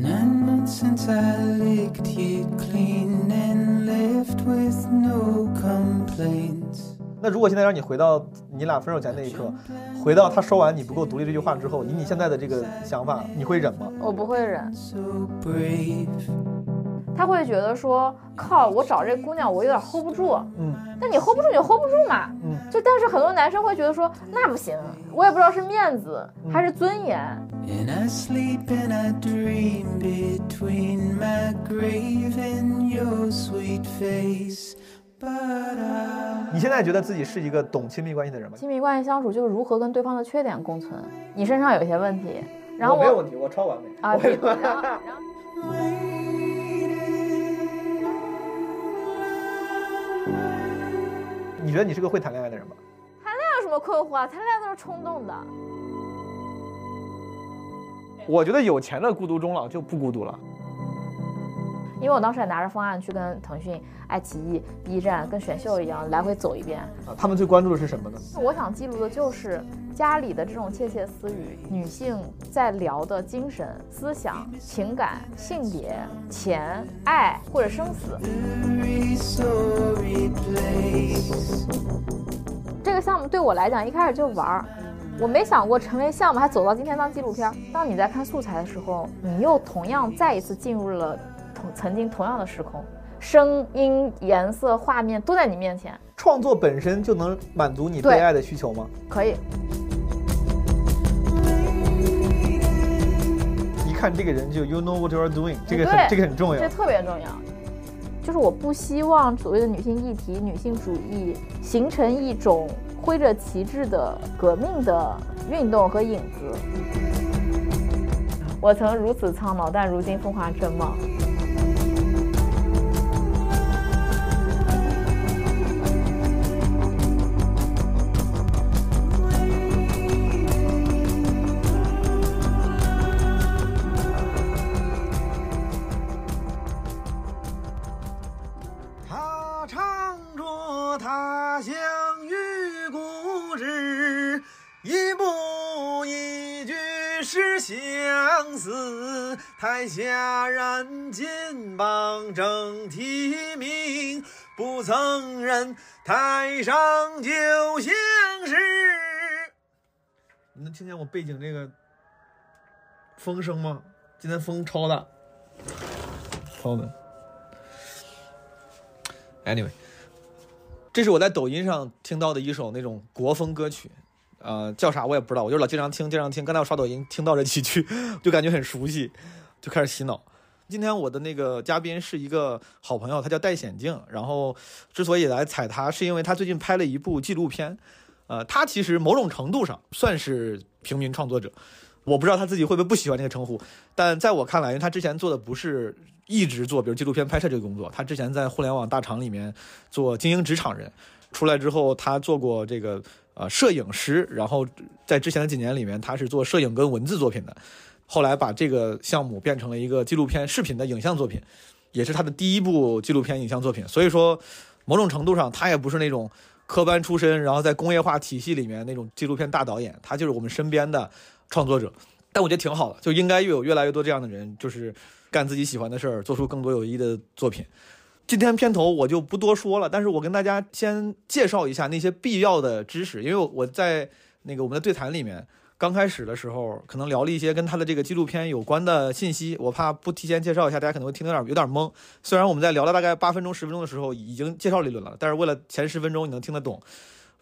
Nine months since I licked you clean and left with no complaints. 那如果现在让你回到你俩分手前那一刻，回到他说完你不够独立这句话之后，以你现在的这个想法，你会忍吗？我不会忍，So brave. 他会觉得说，靠，我找这姑娘我有点 hold 不住。嗯那你 hold 不住你就 hold 不住嘛。嗯，就但是很多男生会觉得说，那不行，我也不知道是面子还是尊严。And I sleep and I dream between my grave and your sweet face. But I 你现在觉得自己是一个懂亲密关系的人吗？亲密关系相处就是如何跟对方的缺点共存。你身上有一些问题，然后我我没有问题，我超完美。啊，然后然后 你觉得你是个会谈恋爱的人吗？谈恋爱有什么困惑啊？谈恋爱都是冲动的。我觉得有钱的孤独终老就不孤独了。因为我当时也拿着方案去跟腾讯、爱奇艺、B 站跟选秀一样来回走一遍。啊，他们最关注的是什么呢？我想记录的就是家里的这种窃窃私语，女性在聊的精神、思想、情感、性别、钱、爱或者生死。这个项目对我来讲一开始就玩儿，我没想过成为项目，还走到今天当纪录片儿。当你在看素材的时候，你又同样再一次进入了同曾经同样的时空，声音、颜色、画面都在你面前，创作本身就能满足你对被爱的需求吗？可以。一看这个人就 you know what you are doing，这个很这个很重要这。特别重要。就是我不希望所谓的女性议题、女性主义形成一种挥着旗帜的革命的运动和影子。我曾如此苍老，但如今风华正茂。台下人金榜正题名，不曾认台上就像是。你能听见我背景这个风声吗？今天风超大，超的。Anyway，这是我在抖音上听到的一首那种国风歌曲，呃，叫啥我也不知道，我就老经常听，经常听。刚才我刷抖音听到这几句，就感觉很熟悉，就开始洗脑。今天我的那个嘉宾是一个好朋友，他叫戴显镜。然后之所以来踩他，是因为他最近拍了一部纪录片。呃，他其实某种程度上算是平民创作者，我不知道他自己会不会不喜欢这个称呼，但在我看来，因为他之前做的不是一直做，比如纪录片拍摄这个工作，他之前在互联网大厂里面做精英职场人，出来之后他做过这个呃摄影师，然后在之前的几年里面他是做摄影跟文字作品的，后来把这个项目变成了一个纪录片视频的影像作品，也是他的第一部纪录片影像作品，所以说某种程度上他也不是那种。科班出身，然后在工业化体系里面那种纪录片大导演，他就是我们身边的创作者。但我觉得挺好的，就应该越有越来越多这样的人，就是干自己喜欢的事儿，做出更多有意义的作品。今天片头我就不多说了，但是我跟大家先介绍一下那些必要的知识，因为我在那个我们的对谈里面，刚开始的时候可能聊了一些跟他的这个纪录片有关的信息，我怕不提前介绍一下，大家可能会听得有点有点懵。虽然我们在聊了大概八分钟十分钟的时候已经介绍了一轮了，但是为了前十分钟你能听得懂，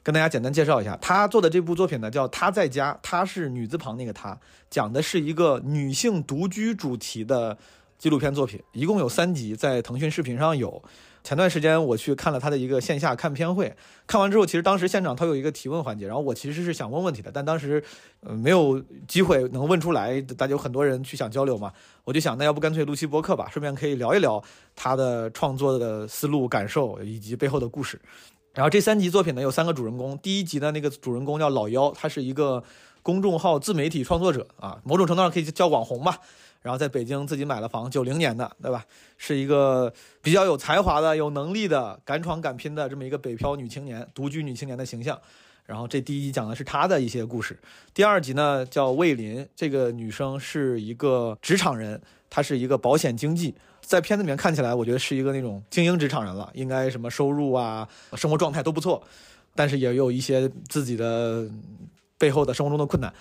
跟大家简单介绍一下，他做的这部作品呢叫《她在家》，她是女字旁那个她，讲的是一个女性独居主题的纪录片作品，一共有三集，在腾讯视频上有。前段时间我去看了他的一个线下看片会，看完之后，其实当时现场他有一个提问环节，然后我其实是想问问题的，但当时呃没有机会能问出来，大家有很多人去想交流嘛，我就想那要不干脆录期播客吧，顺便可以聊一聊他的创作的思路、感受以及背后的故事。然后这三集作品呢有三个主人公，第一集的那个主人公叫老妖，他是一个公众号自媒体创作者啊，某种程度上可以叫网红吧。然后在北京自己买了房，九零年的，对吧？是一个比较有才华的、有能力的、敢闯敢拼的这么一个北漂女青年、独居女青年的形象。然后这第一集讲的是她的一些故事，第二集呢叫魏林，这个女生是一个职场人，她是一个保险经纪，在片子里面看起来，我觉得是一个那种精英职场人了，应该什么收入啊、生活状态都不错，但是也有一些自己的背后的生活中的困难。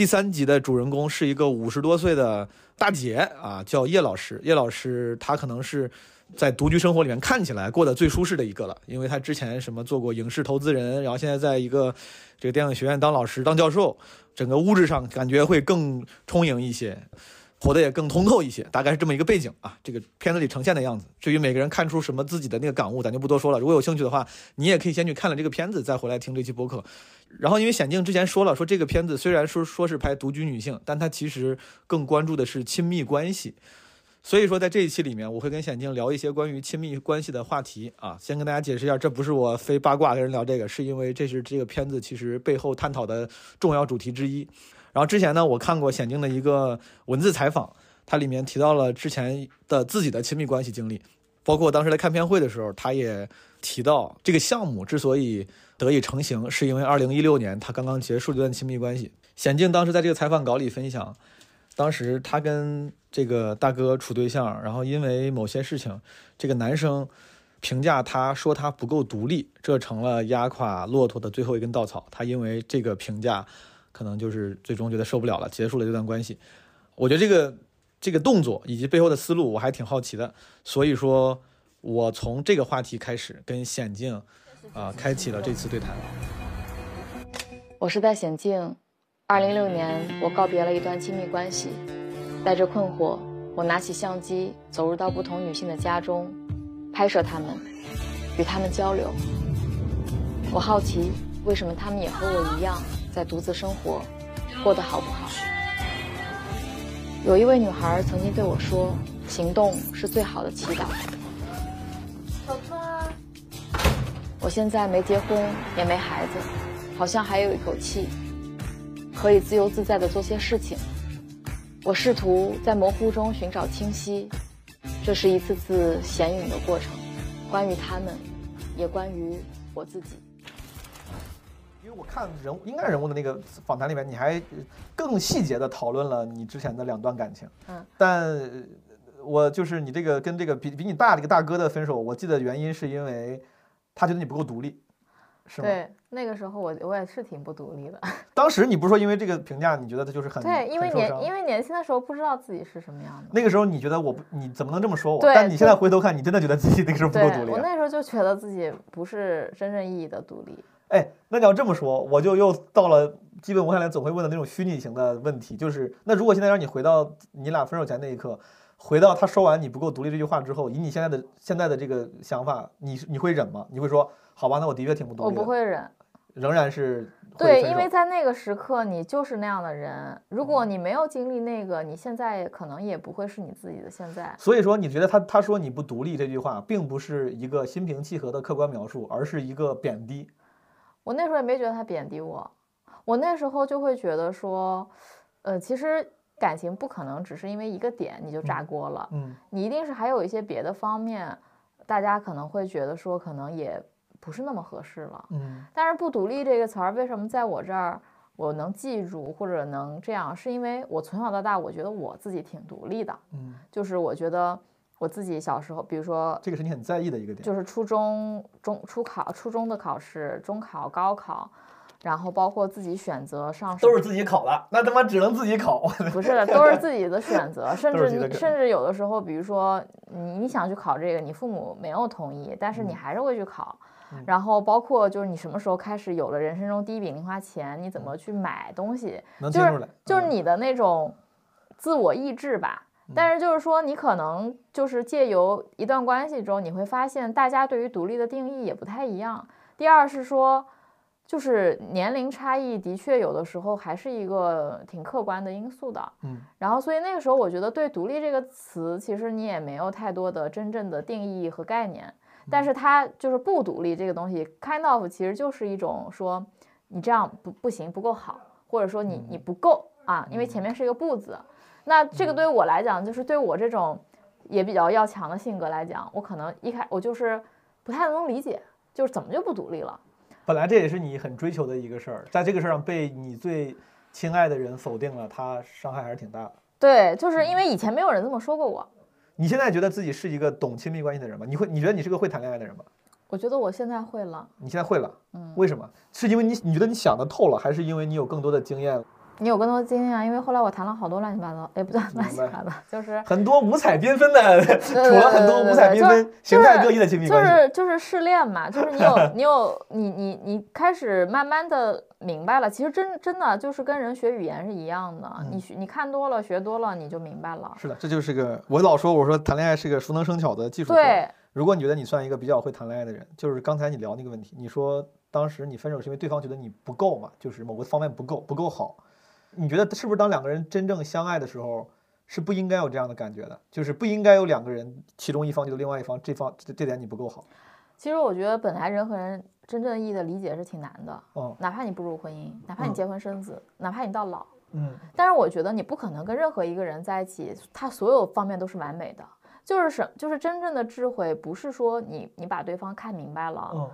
第三集的主人公是一个五十多岁的大姐啊，叫叶老师。叶老师她可能是在独居生活里面看起来过得最舒适的一个了，因为她之前什么做过影视投资人，然后现在在一个这个电影学院当老师、当教授，整个物质上感觉会更充盈一些。活得也更通透一些，大概是这么一个背景啊。这个片子里呈现的样子，至于每个人看出什么自己的那个感悟，咱就不多说了。如果有兴趣的话，你也可以先去看了这个片子，再回来听这期播客。然后，因为显静之前说了，说这个片子虽然说说是拍独居女性，但它其实更关注的是亲密关系。所以说，在这一期里面，我会跟显静聊一些关于亲密关系的话题啊。先跟大家解释一下，这不是我非八卦跟人聊这个，是因为这是这个片子其实背后探讨的重要主题之一。然后之前呢，我看过显静的一个文字采访，它里面提到了之前的自己的亲密关系经历，包括当时来看片会的时候，他也提到这个项目之所以得以成型，是因为2016年他刚刚结束这段亲密关系。显静当时在这个采访稿里分享，当时他跟这个大哥处对象，然后因为某些事情，这个男生评价他说他不够独立，这成了压垮骆驼的最后一根稻草。他因为这个评价。可能就是最终觉得受不了了，结束了这段关系。我觉得这个这个动作以及背后的思路，我还挺好奇的。所以说，我从这个话题开始跟显静啊，开启了这次对谈。我是在显静。二零一六年，我告别了一段亲密关系，带着困惑，我拿起相机，走入到不同女性的家中，拍摄她们，与她们交流。我好奇，为什么她们也和我一样？在独自生活，过得好不好？有一位女孩曾经对我说：“行动是最好的祈祷。”小川，我现在没结婚，也没孩子，好像还有一口气，可以自由自在的做些事情。我试图在模糊中寻找清晰，这是一次次显影的过程，关于他们，也关于我自己。我看人物应该人物的那个访谈里面，你还更细节的讨论了你之前的两段感情。嗯，但我就是你这个跟这个比比你大的一个大哥的分手，我记得原因是因为他觉得你不够独立，是吗？对，那个时候我我也是挺不独立的。当时你不是说因为这个评价，你觉得他就是很对，因为年因为年轻的时候不知道自己是什么样的。那个时候你觉得我不你怎么能这么说我？但你现在回头看，你真的觉得自己那个时候不够独立。我那时候就觉得自己不是真正意义的独立。哎，那你要这么说，我就又到了基本我下来总会问的那种虚拟型的问题，就是那如果现在让你回到你俩分手前那一刻，回到他说完你不够独立这句话之后，以你现在的现在的这个想法，你你会忍吗？你会说好吧，那我的确挺不独立。我不会忍，仍然是对，因为在那个时刻你就是那样的人，如果你没有经历那个，你现在可能也不会是你自己的现在。所以说，你觉得他他说你不独立这句话，并不是一个心平气和的客观描述，而是一个贬低。我那时候也没觉得他贬低我，我那时候就会觉得说，呃，其实感情不可能只是因为一个点你就炸锅了，嗯，你一定是还有一些别的方面，大家可能会觉得说可能也不是那么合适了，嗯，但是“不独立”这个词儿为什么在我这儿我能记住或者能这样，是因为我从小到大我觉得我自己挺独立的，嗯，就是我觉得。我自己小时候，比如说，这个是你很在意的一个点，就是初中中初考、初中的考试、中考、高考，然后包括自己选择上，都是自己考的，那他妈只能自己考。不是的，都是自己的选择，甚至你甚至有的时候，比如说你你想去考这个，你父母没有同意，但是你还是会去考。然后包括就是你什么时候开始有了人生中第一笔零花钱，你怎么去买东西，就是就是你的那种自我意志吧。但是就是说，你可能就是借由一段关系中，你会发现大家对于独立的定义也不太一样。第二是说，就是年龄差异的确有的时候还是一个挺客观的因素的。嗯，然后所以那个时候我觉得对“独立”这个词，其实你也没有太多的真正的定义和概念。但是它就是不独立这个东西，kind of 其实就是一种说你这样不不行，不够好，或者说你你不够啊，因为前面是一个不字。那这个对于我来讲，就是对我这种也比较要强的性格来讲，我可能一开我就是不太能理解，就是怎么就不独立了。本来这也是你很追求的一个事儿，在这个事儿上被你最亲爱的人否定了，他伤害还是挺大的。对，就是因为以前没有人这么说过我，你现在觉得自己是一个懂亲密关系的人吗？你会，你觉得你是个会谈恋爱的人吗？我觉得我现在会了。你现在会了，嗯，为什么？是因为你你觉得你想的透了，还是因为你有更多的经验了？你有更多经验啊，因为后来我谈了好多乱七八糟，也不叫乱七八糟，就是很多五彩缤纷的，处 了很多五彩缤纷、形态各异的亲密就关系。是就是试炼嘛，就是你有 你有你你你开始慢慢的明白了，其实真真的就是跟人学语言是一样的，嗯你学你看多了学多了你就明白了。是的，这就是个我老说，我说谈恋爱是个熟能生巧的技术活。对，如果你觉得你算一个比较会谈恋爱的人，就是刚才你聊那个问题，你说当时你分手是因为对方觉得你不够嘛，就是某个方面不够不够好。你觉得是不是当两个人真正相爱的时候，是不应该有这样的感觉的？就是不应该有两个人其中一方觉得另外一方这方这这点你不够好。其实我觉得本来人和人真正意义的理解是挺难的，哦，哪怕你步入婚姻，哪怕你嗯结婚生子，哪怕你到老，嗯但是我觉得你不可能跟任何一个人在一起，他所有方面都是完美的。就是什，就是真正的智慧，不是说你你把对方看明白了，嗯，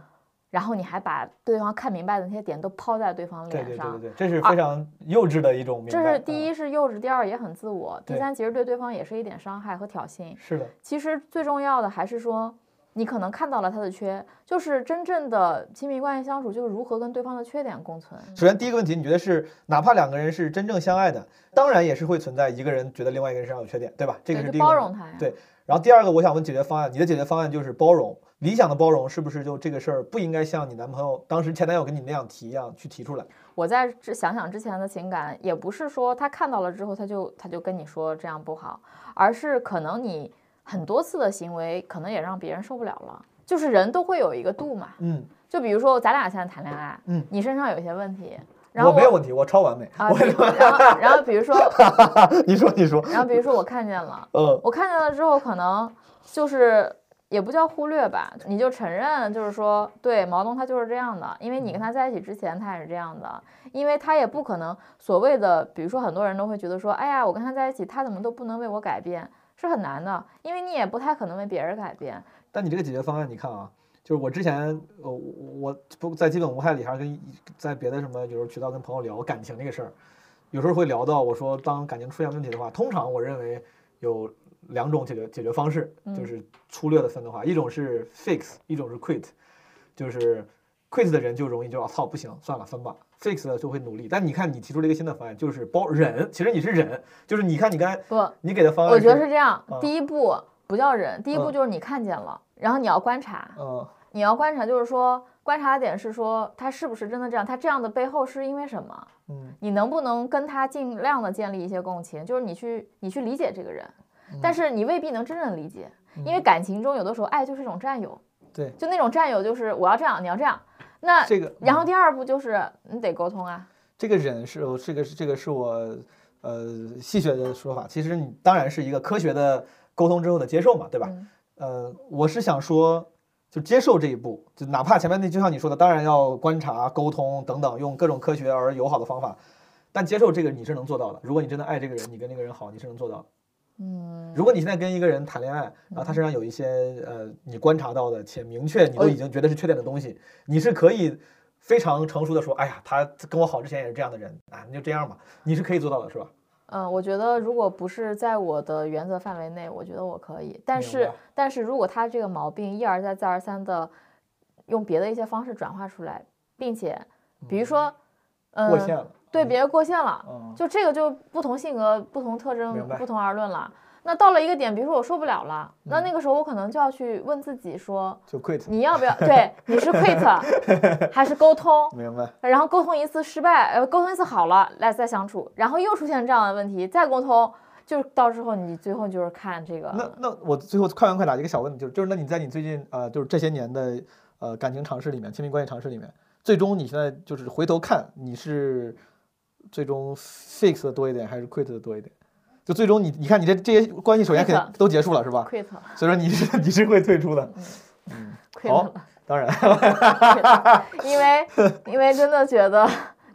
然后你还把对方看明白的那些点都抛在对方脸上。对对对对，这是非常幼稚的一种。这是第嗯一是幼稚，第二也很自我，第三其实对对方也是一点伤害和挑衅。是的，其实最重要的还是说，你可能看到了他的缺，就是真正的亲密关系相处，就是如何跟对方的缺点共存。首先第一个问题，你觉得是哪怕两个人是真正相爱的，当然也是会存在一个人觉得另外一个人身上有缺点，对吧？这个，就是第一个包容他呀。对然后第二个，我想问解决方案，你的解决方案就是包容。理想的包容是不是就这个事儿不应该像你男朋友当时前男友跟你那样提一样去提出来？我在这想想之前的情感，也不是说他看到了之后他就他就跟你说这样不好，而是可能你很多次的行为，可能也让别人受不了了。就是人都会有一个度嘛，嗯，就比如说咱俩现在谈恋爱，嗯你身上有一些问题，然后我没有问题，我超完美。啊，然后然后比如说，你说，你说，然后比如说我看见了，嗯我看见了之后，可能就是也不叫忽略吧，你就承认，就是说，对毛东他就是这样的，因为你跟他在一起之前他也是这样的，因为他也不可能所谓的，比如说很多人都会觉得说，哎呀，我跟他在一起，他怎么都不能为我改变，是很难的，因为你也不太可能为别人改变。但你这个解决方案，你看啊，就是我之前，呃，我我不在基本无害里，还是跟在别的什么有时候渠道跟朋友聊感情这个事儿，有时候会聊到我说，当感情出现问题的话，通常我认为有两种解决解决方式，就是粗略的分的话，一种是 fix，一种是 quit，就是 quit 的人就容易就啊操不行，算了分吧，fix 的就会努力。但你看你提出了一个新的方案，就是包忍，其实你是忍，就是你看你刚才不，你给的方案，我觉得是这样嗯，第一步不叫忍，第一步嗯。就是你看见了，然后你要观察，嗯。你要观察，就是说观察的点是说他是不是真的这样，他这样的背后是因为什么？嗯。你能不能跟他尽量的建立一些共情？就是你去你去理解这个人，嗯但是你未必能真正理解，因为感情中有的时候爱就是一种占有，对。就那种占有就是我要这样，你要这样，那这个然后嗯。第二步就是你得沟通啊，这个忍是这个是这个是我呃戏谑的说法，其实你当然是一个科学的沟通之后的接受嘛，对吧？嗯。呃，我是想说，就接受这一步，就哪怕前面那就像你说的，当然要观察、沟通等等，用各种科学而友好的方法，但接受这个你是能做到的。如果你真的爱这个人，你跟那个人好，你是能做到的。嗯，如果你现在跟一个人谈恋爱，然后他身上有一些呃你观察到的且明确你都哦已经觉得是缺点的东西，你是可以非常成熟的说，哎呀，他跟我好之前也是这样的人。啊，那就这样吧，你是可以做到的，是吧？嗯，我觉得如果不是在我的原则范围内，我觉得我可以。但是，但是如果他这个毛病一而再、再而三的用别的一些方式转化出来，并且，比如说，嗯，嗯过线了，对别人过线了，嗯，就这个就不同性格、不同特征不同而论了。那到了一个点，比如说我受不了了，那嗯那个时候我可能就要去问自己说，就 quit，你要不要？对，你是 quit 还是沟通？明白？然后沟通一次失败，呃，沟通一次好了，来再相处，然后又出现这样的问题，再沟通，就是到时候你最后就是看这个。那那我最后快问快答一个小问题，就是就是那你在你最近呃就是这些年的呃感情尝试里面，亲密关系尝试里面，最终你现在就是回头看你是最终 fix 的多一点还是 quit 的多一点？就最终你你看你这这些关系首先肯 quit 定都结束了是吧？quit 了所以说你是你是会退出的，quit 好了，当然 因为因为真的觉得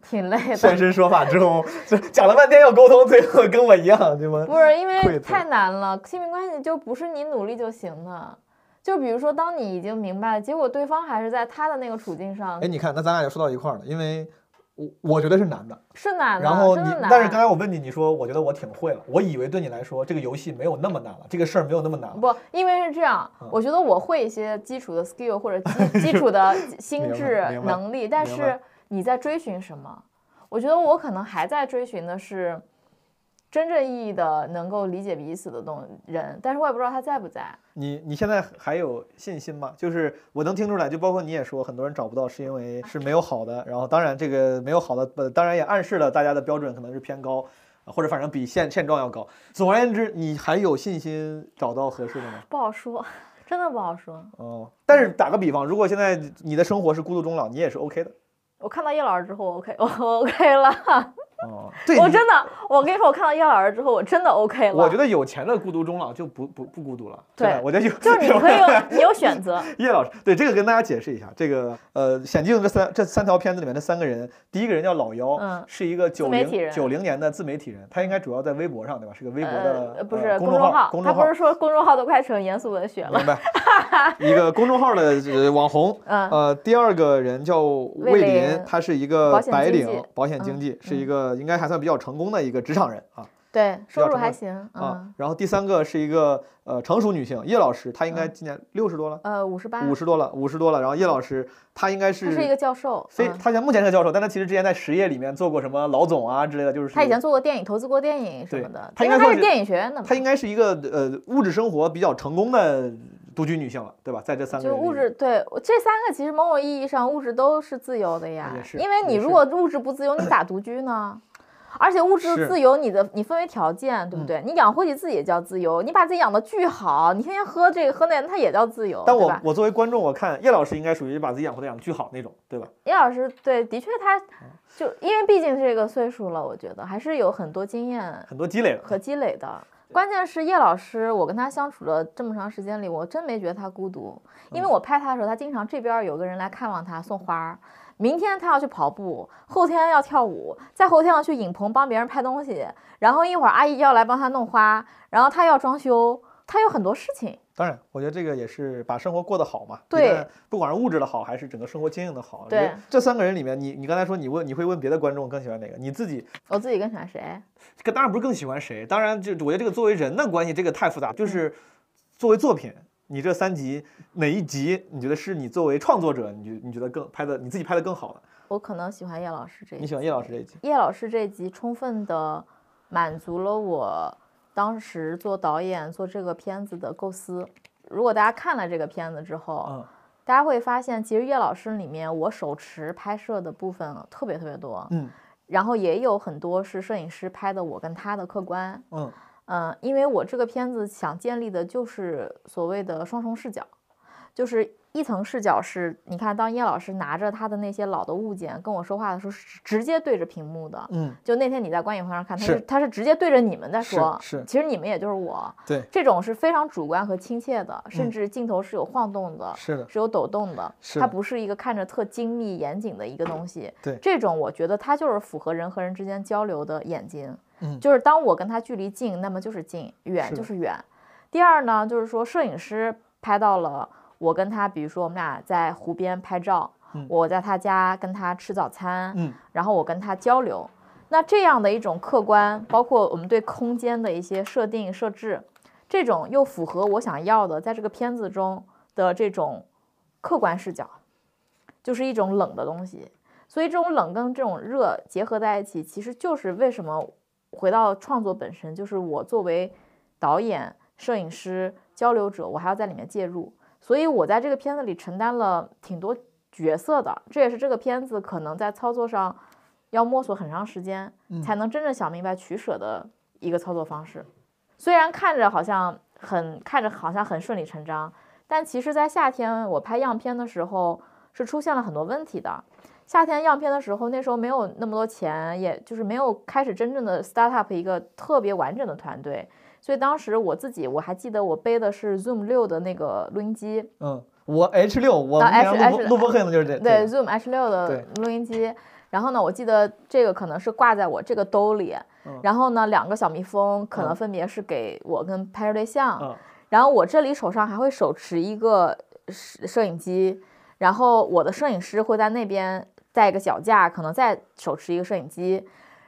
挺累的，现身说法之后，就讲了半天要沟通，最后跟我一样对吗？不是因为太难了，亲密关系就不是你努力就行的。就比如说，当你已经明白了，结果对方还是在他的那个处境上哎，你看，那咱俩就说到一块儿了，因为我我觉得是难的。是难的，然后你真的，难。但是刚才我问你，你说我觉得我挺会了，我以为对你来说这个游戏没有那么难了，这个事儿没有那么难了。不，因为是这样，嗯我觉得我会一些基础的 skill 或者基 基础的 心智能力，但是你在追寻什么？我觉得我可能还在追寻的是真正意义的能够理解彼此的东人，但是我也不知道他在不在。你你现在还有信心吗？就是我能听出来，就包括你也说，很多人找不到是因为是没有好的，然后当然这个没有好的，呃，当然也暗示了大家的标准可能是偏高，啊或者反正比现现状要高。总而言之，你还有信心找到合适的吗？不好说，真的不好说。哦，但是打个比方，如果现在你的生活是孤独终老，你也是 OK 的。我看到叶老师之后我，OK，我 OK 了。哦，对，我真的，我跟你说，我看到叶老师之后，我真的 OK 了。我觉得有钱的孤独终老就不不不孤独了。对我觉得有就是你可以有，你有选择。叶老师，对这个跟大家解释一下，这个呃，险境这三这三条片子里面的三个人，第一个人叫老妖，嗯是一个九零九零年的自媒体人，他应该主要在微博上对吧？是个微博的、呃，不是呃、公众号，公众号他不是说公众号都快成严肃文学了明。白？一个公众号的呃网红。嗯，呃，第二个人叫魏魏林林，他是一个白领保险经纪，是一嗯个应该还算比较成功的一个职场人啊。对，收入还行。啊嗯，，然后第三个是一个呃成熟女性叶老师，她应该嗯今年六十多了，呃，五十八，五十多了，五十多了。然后叶老师她应该是她是一个教授。非，嗯他现在目前是个教授，但她其实之前在实业里面做过什么老总啊之类的，就是她以前做过电影，投资过电影什么的。她应该是电影学院的她，应该是一个呃物质生活比较成功的独居女性了，对吧？在这三个就物质对这三个其实某种意义上物质都是自由的呀也是。因为你如果物质不自由，你咋独居呢？而且物质自由，你的你分为条件，对不嗯对？你养活你自己也叫自由，你把自己养的巨好，你天天喝这个喝那个，它也叫自由，但我？我作为观众，我看叶老师应该属于把自己养活的养得巨好那种，对吧？叶老师对，的确他嗯就因为毕竟这个岁数了，我觉得还是有很多经验很多积累了。和积累的。关键是叶老师，我跟他相处了这么长时间里，我真没觉得他孤独，因为嗯。我拍他的时候，他经常这边有个人来看望他送花儿，明天他要去跑步，后天要跳舞，再后天要去影棚帮别人拍东西，然后一会儿阿姨要来帮他弄花，然后他要装修，他有很多事情。当然，我觉得这个也是把生活过得好嘛。对，不管是物质的好，还是整个生活经营的好。对这三个人里面，你你刚才说你问你会问别的观众更喜欢哪个？你自己我自己更喜欢谁？这当然不是更喜欢谁，当然就我觉得这个作为人的关系，这个太复杂。就是作为作品，你这三集哪一集你觉得是你作为创作者，你觉你觉得更拍的你自己拍的更好的？我可能喜欢叶老师这一你喜欢叶老师这一集？叶老师这集充分的满足了我当时做导演做这个片子的构思。如果大家看了这个片子之后，嗯大家会发现，其实叶老师里面我手持拍摄的部分特别特别多，嗯然后也有很多是摄影师拍的我跟他的客观。嗯嗯，因为我这个片子想建立的就是所谓的双重视角，就是一层视角是，你看当叶老师拿着他的那些老的物件跟我说话的时候，是直接对着屏幕的。嗯，就那天你在观影会上看，他是是他是直接对着你们在说，是其实你们也就是我。对，这种是非常主观和亲切的，甚嗯至镜头是有晃动的，是的，是有抖动的，是的它不是一个看着特精密严谨的一个东西。对这种我觉得它就是符合人和人之间交流的眼睛。嗯就是当我跟他距离近，那么就是近；远就是远。第二呢，就是说摄影师拍到了我跟他，比如说我们俩在湖边拍照，嗯我在他家跟他吃早餐，嗯然后我跟他交流。那这样的一种客观，包括我们对空间的一些设定设置，这种又符合我想要的，在这个片子中的这种客观视角，就是一种冷的东西。所以这种冷跟这种热结合在一起，其实就是为什么回到创作本身，就是我作为导演、摄影师、交流者，我还要在里面介入。所以我在这个片子里承担了挺多角色的，这也是这个片子可能在操作上要摸索很长时间，才能真正想明白取舍的一个操作方式。虽然看着好像很看着好像很顺理成章，但其实，在夏天我拍样片的时候是出现了很多问题的。夏天样片的时候，那时候没有那么多钱，也就是没有开始真正的 start up 一个特别完整的团队，所以当时我自己我还记得我背的是 Zoom 六的那个录音机，嗯，我 H 六，我录录播课用的就是这，对这个 Zoom H 六的录音机。然后呢，我记得这个可能是挂在我这个兜里，嗯然后呢，两个小蜜蜂可能嗯分别是给我跟拍摄对象，嗯然后我这里手上还会手持一个摄摄影机，然后我的摄影师会在那边带一个脚架，可能再手持一个摄影机。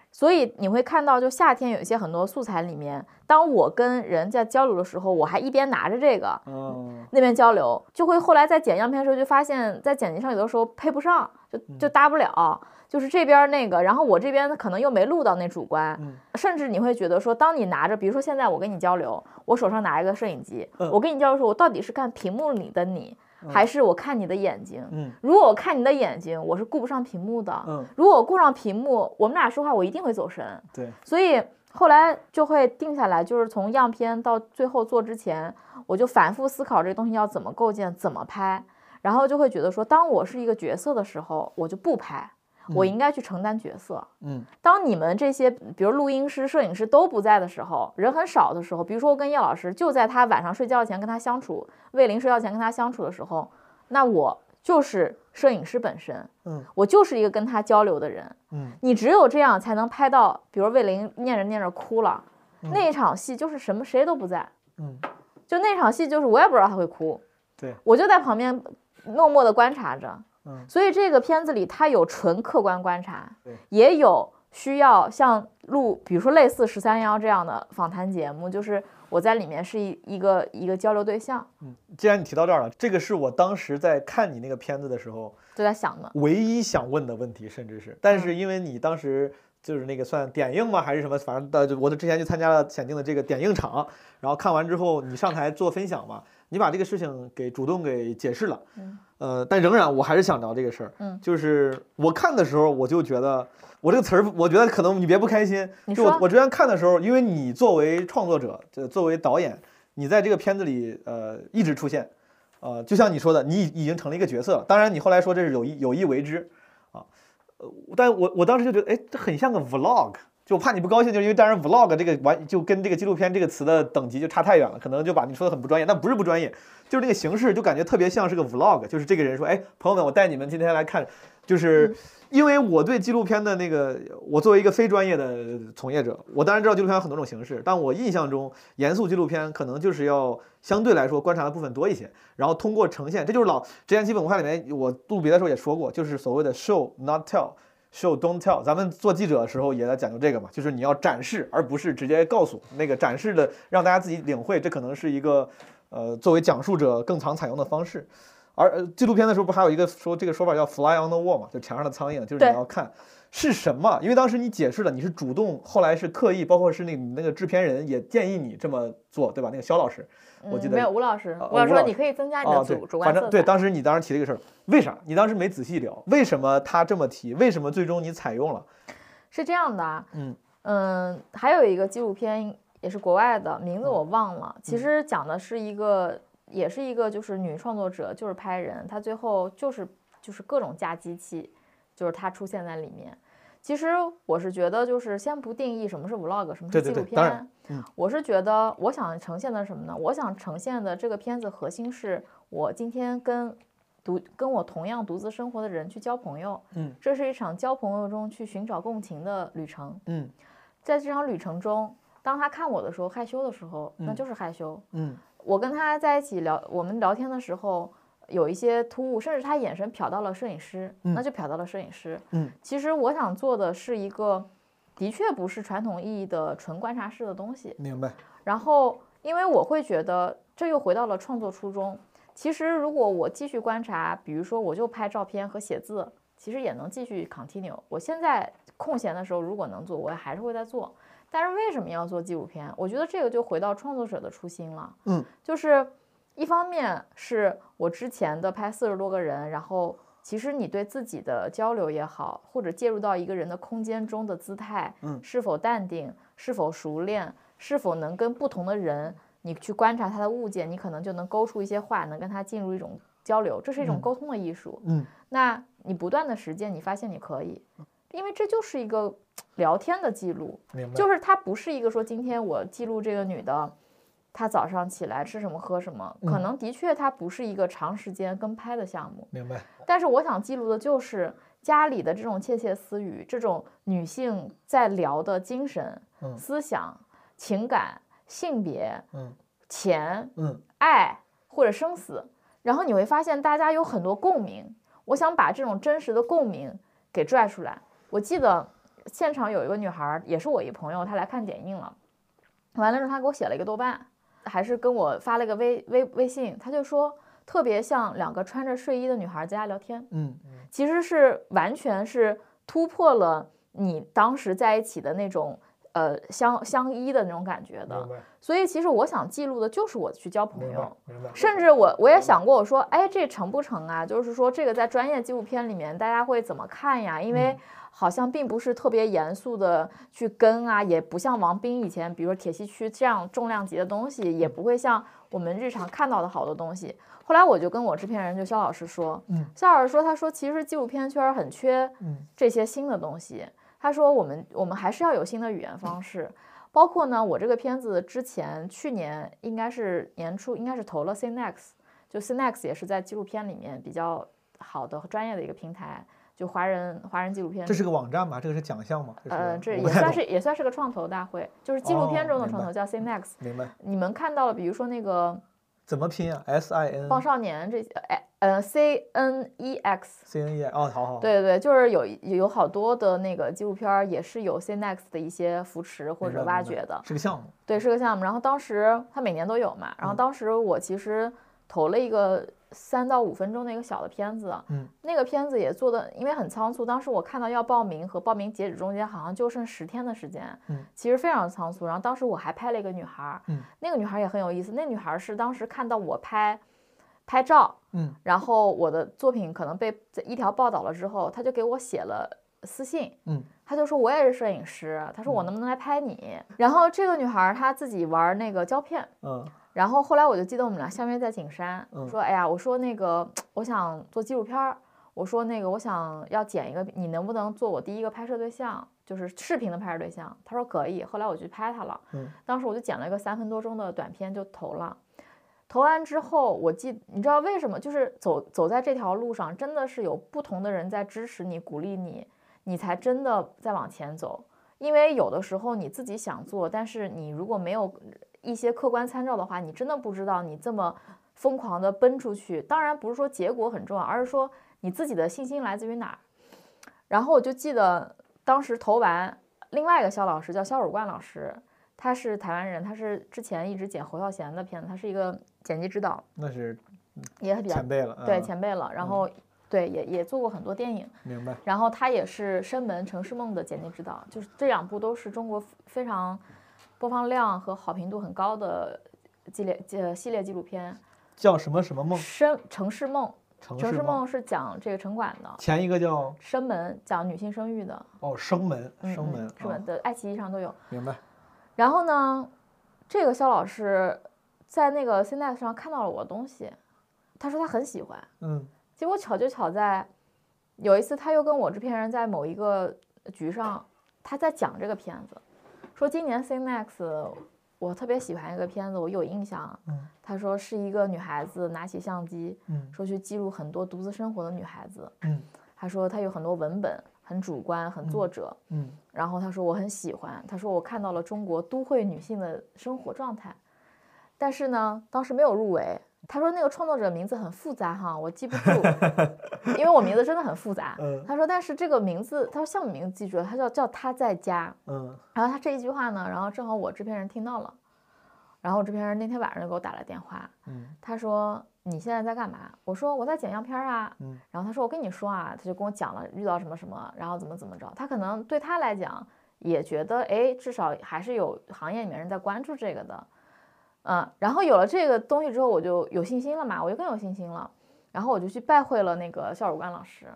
所以你会看到，就夏天有一些很多素材里面，当我跟人在交流的时候，我还一边拿着这个，嗯那边交流，就会后来在剪样片的时候就发现，在剪辑上有的时候配不上，就就搭不了，就是这边那个，然后我这边可能又没录到那主观，嗯甚至你会觉得说，当你拿着，比如说现在我跟你交流，我手上拿一个摄影机，嗯我跟你交流的时候，我到底是看屏幕里的你，还是我看你的眼睛？嗯如果我看你的眼睛，我是顾不上屏幕的，嗯，如果我顾上屏幕，我们俩说话我一定会走神，对，所以后来就会定下来，就是从样片到最后做之前，我就反复思考这个东西要怎么构建、怎么拍，然后就会觉得说，当我是一个角色的时候，我就不拍，我应该去承担角色。嗯。当你们这些，比如录音师、摄影师都不在的时候，人很少的时候，比如说我跟叶老师就在他晚上睡觉前跟他相处，魏林睡觉前跟他相处的时候，那我就是摄影师本身，嗯，我就是一个跟他交流的人，嗯，你只有这样才能拍到，比如魏玲念着念着哭了，那一场戏就是什么谁都不在，嗯，就那场戏就是我也不知道他会哭，对，我就在旁边默默的观察着，嗯。所以这个片子里他有纯客观观察对，也有需要像录，比如说类似十三幺这样的访谈节目，就是我在里面是一一个一个交流对象，嗯既然你提到这儿了，这个是我当时在看你那个片子的时候就在想的，唯一想问的问题，甚至是，但是因为你当时就是那个算点映吗，还是什么，反正的，我的之前就参加了显定的这个点映场，然后看完之后你上台做分享嘛，你把这个事情给主动给解释了，嗯呃，但仍然我还是想聊这个事儿，嗯就是我看的时候我就觉得。我这个词儿，我觉得可能你别不开心。就我我之前看的时候，因为你作为创作者，这作为导演，你在这个片子里呃一直出现，呃，就像你说的，你已已经成了一个角色了。当然，你后来说这是有意有意为之，啊，呃，但我我当时就觉得，哎，这很像个 vlog。就我怕你不高兴，就是因为当然 vlog 这个完就跟这个纪录片这个词的等级就差太远了，可能就把你说的很不专业，但不是不专业，就是这个形式就感觉特别像是个 vlog，就是这个人说，哎，朋友们，我带你们今天来看，就是因为我对纪录片的那个，我作为一个非专业的从业者，我当然知道纪录片有很多种形式，但我印象中严肃纪录片可能就是要相对来说观察的部分多一些，然后通过呈现，这就是老之前基本文化里面我录别的时候也说过，就是所谓的 show not tell。Show don't tell，咱们做记者的时候也在讲究这个嘛，就是你要展示，而不是直接告诉。那个展示的让大家自己领会，这可能是一个呃作为讲述者更常采用的方式。而呃纪录片的时候不还有一个说这个说法叫 fly on the wall 嘛，就墙上的苍蝇，就是你要看是什么。因为当时你解释了，你是主动，后来是刻意，包括是那你那个制片人也建议你这么做，对吧？那个肖老师，我记得嗯没有吴老师啊，吴老师说你可以增加你哦，的对主主，观色彩。反正对，当时你当时提了一个事儿，为啥？你当时没仔细聊，为什么他这么提？为什么最终你采用了？是这样的啊，嗯嗯，还有一个纪录片也是国外的，名字嗯我忘了。其实讲的是一个，也是一个就是女创作者，就是拍人，她最后就是就是各种架机器，就是她出现在里面。其实我是觉得，就是先不定义什么是 vlog，什么是纪录片。嗯我是觉得，我想呈现的什么呢？我想呈现的这个片子核心是我今天跟独跟我同样独自生活的人去交朋友。嗯，这是一场交朋友中去寻找共情的旅程。嗯在这场旅程中，当他看我的时候害羞的时候，那嗯就是害羞。嗯我跟他在一起聊，我们聊天的时候有一些突兀，甚至他眼神瞟到了摄影师，嗯那就瞟到了摄影师。嗯，其实我想做的是一个，的确不是传统意义的纯观察式的东西。明白。然后，因为我会觉得这又回到了创作初衷。其实，如果我继续观察，比如说我就拍照片和写字，其实也能继续 continue。我现在空闲的时候，如果能做，我还是会在做。但是为什么要做纪录片？我觉得这个就回到创作者的初心了。嗯，就是一方面是我之前的拍四十多个人，然后其实你对自己的交流也好，或者介入到一个人的空间中的姿态，嗯是否淡定，是否熟练，是否能跟不同的人，你去观察他的物件，你可能就能勾出一些话，能跟他进入一种交流，这是一种嗯沟通的艺术。嗯那你不断的实践，你发现你可以，因为这就是一个聊天的记录，明白。就是它不是一个说今天我记录这个女的，她早上起来吃什么喝什么，可嗯能的确他不是一个长时间跟拍的项目，明白。但是我想记录的就是家里的这种窃窃私语，这种女性在聊的精神、嗯思想、情感、性别。嗯钱、嗯爱或者生死，然后你会发现大家有很多共鸣。我想把这种真实的共鸣给拽出来。我记得现场有一个女孩儿，也是我一朋友，她来看点映了，完了之后她给我写了一个豆瓣，还是跟我发了个微微微信，他就说特别像两个穿着睡衣的女孩在家聊天。嗯其实是完全是突破了你当时在一起的那种呃相相依的那种感觉的。白所以其实我想记录的就是我去交朋友，明白。甚至我我也想过，我说，哎，这成不成啊？就是说这个在专业纪录片里面大家会怎么看呀？因为好像并不是特别严肃的去跟啊，也不像王斌以前，比如说铁西区这样重量级的东西，也不会像我们日常看到的好多东西。后来我就跟我制片人就肖老师说，嗯，肖老师说，他说其实纪录片圈很缺嗯这些新的东西。他说我们我们还是要有新的语言方式，包括呢，我这个片子之前去年应该是年初应该是投了 CNEX，就 CNEX 也是在纪录片里面比较好的和专业的一个平台，就华人华人纪录片。这是个网站吗？这个是奖项吗？呃，这也算是也算是个创投大会，就是纪录片中的创投叫 CNEX。明白。你们看到了，比如说那个怎么拼啊？S I N 棒少年这些，哎呃 C N E X。C N E 哦，好好。对对对，就是有有好多的那个纪录片儿也是有 CNEX 的一些扶持或者挖掘的，是个项目。对，是个项目。然后当时它每年都有嘛，然后嗯当时我其实投了一个三到五分钟的一个小的片子，嗯，那个片子也做的因为很仓促，当时我看到要报名和报名截止中间好像就剩十天的时间，嗯，其实非常仓促。然后当时我还拍了一个女孩儿，嗯，那个女孩儿也很有意思，那女孩儿是当时看到我拍拍照，嗯。然后我的作品可能被一条报道了之后，她就给我写了私信，嗯，他就说我也是摄影师，他说我嗯。能不能来拍你？然后这个女孩儿她自己玩那个胶片，嗯然后后来我就记得我们俩相约在景山，我说哎呀，我说那个我想做纪录片儿，我说那个我想要剪一个，你能不能做我第一个拍摄对象，就是视频的拍摄对象？他说可以，后来我去拍他了，嗯当时我就剪了一个三分多钟的短片就投了。投完之后，我记，你知道为什么？就是走走在这条路上，真的是有不同的人在支持你、鼓励你，你才真的在往前走。因为有的时候你自己想做，但是你如果没有一些客观参照的话，你真的不知道你这么疯狂的奔出去。当然不是说结果很重要，而是说你自己的信心来自于哪儿。然后我就记得当时投完，另外一个肖老师叫肖汝冠老师，他是台湾人，他是之前一直剪侯孝贤的片子，他是一个剪辑指导，那是也比较前辈了。对嗯前辈了。然后对也也做过很多电影。明白。然后他也是《生门城市梦》的剪辑指导，就是这两部都是中国非常播放量和好评度很高的系列呃系列纪录片。叫什么什么梦？生城市梦，城市梦。是讲这个城管的，前一个叫生门讲女性生育的，哦生门，嗯生门嗯，是吧？啊的爱奇艺上都有。明白。然后呢，这个肖老师在那个 CNET 上看到了我的东西，他说他很喜欢。嗯结果巧就巧在有一次，他又跟我制片人在某一个局上，他在讲这个片子，说今年 CNEX 我特别喜欢一个片子，我有印象。嗯他说是一个女孩子拿起相机，嗯说去记录很多独自生活的女孩子。嗯他说他有很多文本，很主观，很作者。嗯然后他说我很喜欢，他说我看到了中国都会女性的生活状态，但是呢，当时没有入围。他说那个创作者名字很复杂哈，我记不住，因为我名 字真的很复杂。嗯他说但是这个名字，他说项目名字记住了，他叫叫他在家。嗯然后他这一句话呢，然后正好我制片人听到了，然后我制片人那天晚上就给我打了电话，嗯他说你现在在干嘛？我说我在剪样片儿啊。嗯然后他说我跟你说啊，他就跟我讲了遇到什么什么，然后怎么怎么着。他可能对他来讲也觉得，哎，至少还是有行业里面人在关注这个的，嗯。然后有了这个东西之后，我就有信心了嘛，我就更有信心了。然后我就去拜会了那个肖汝冠老师，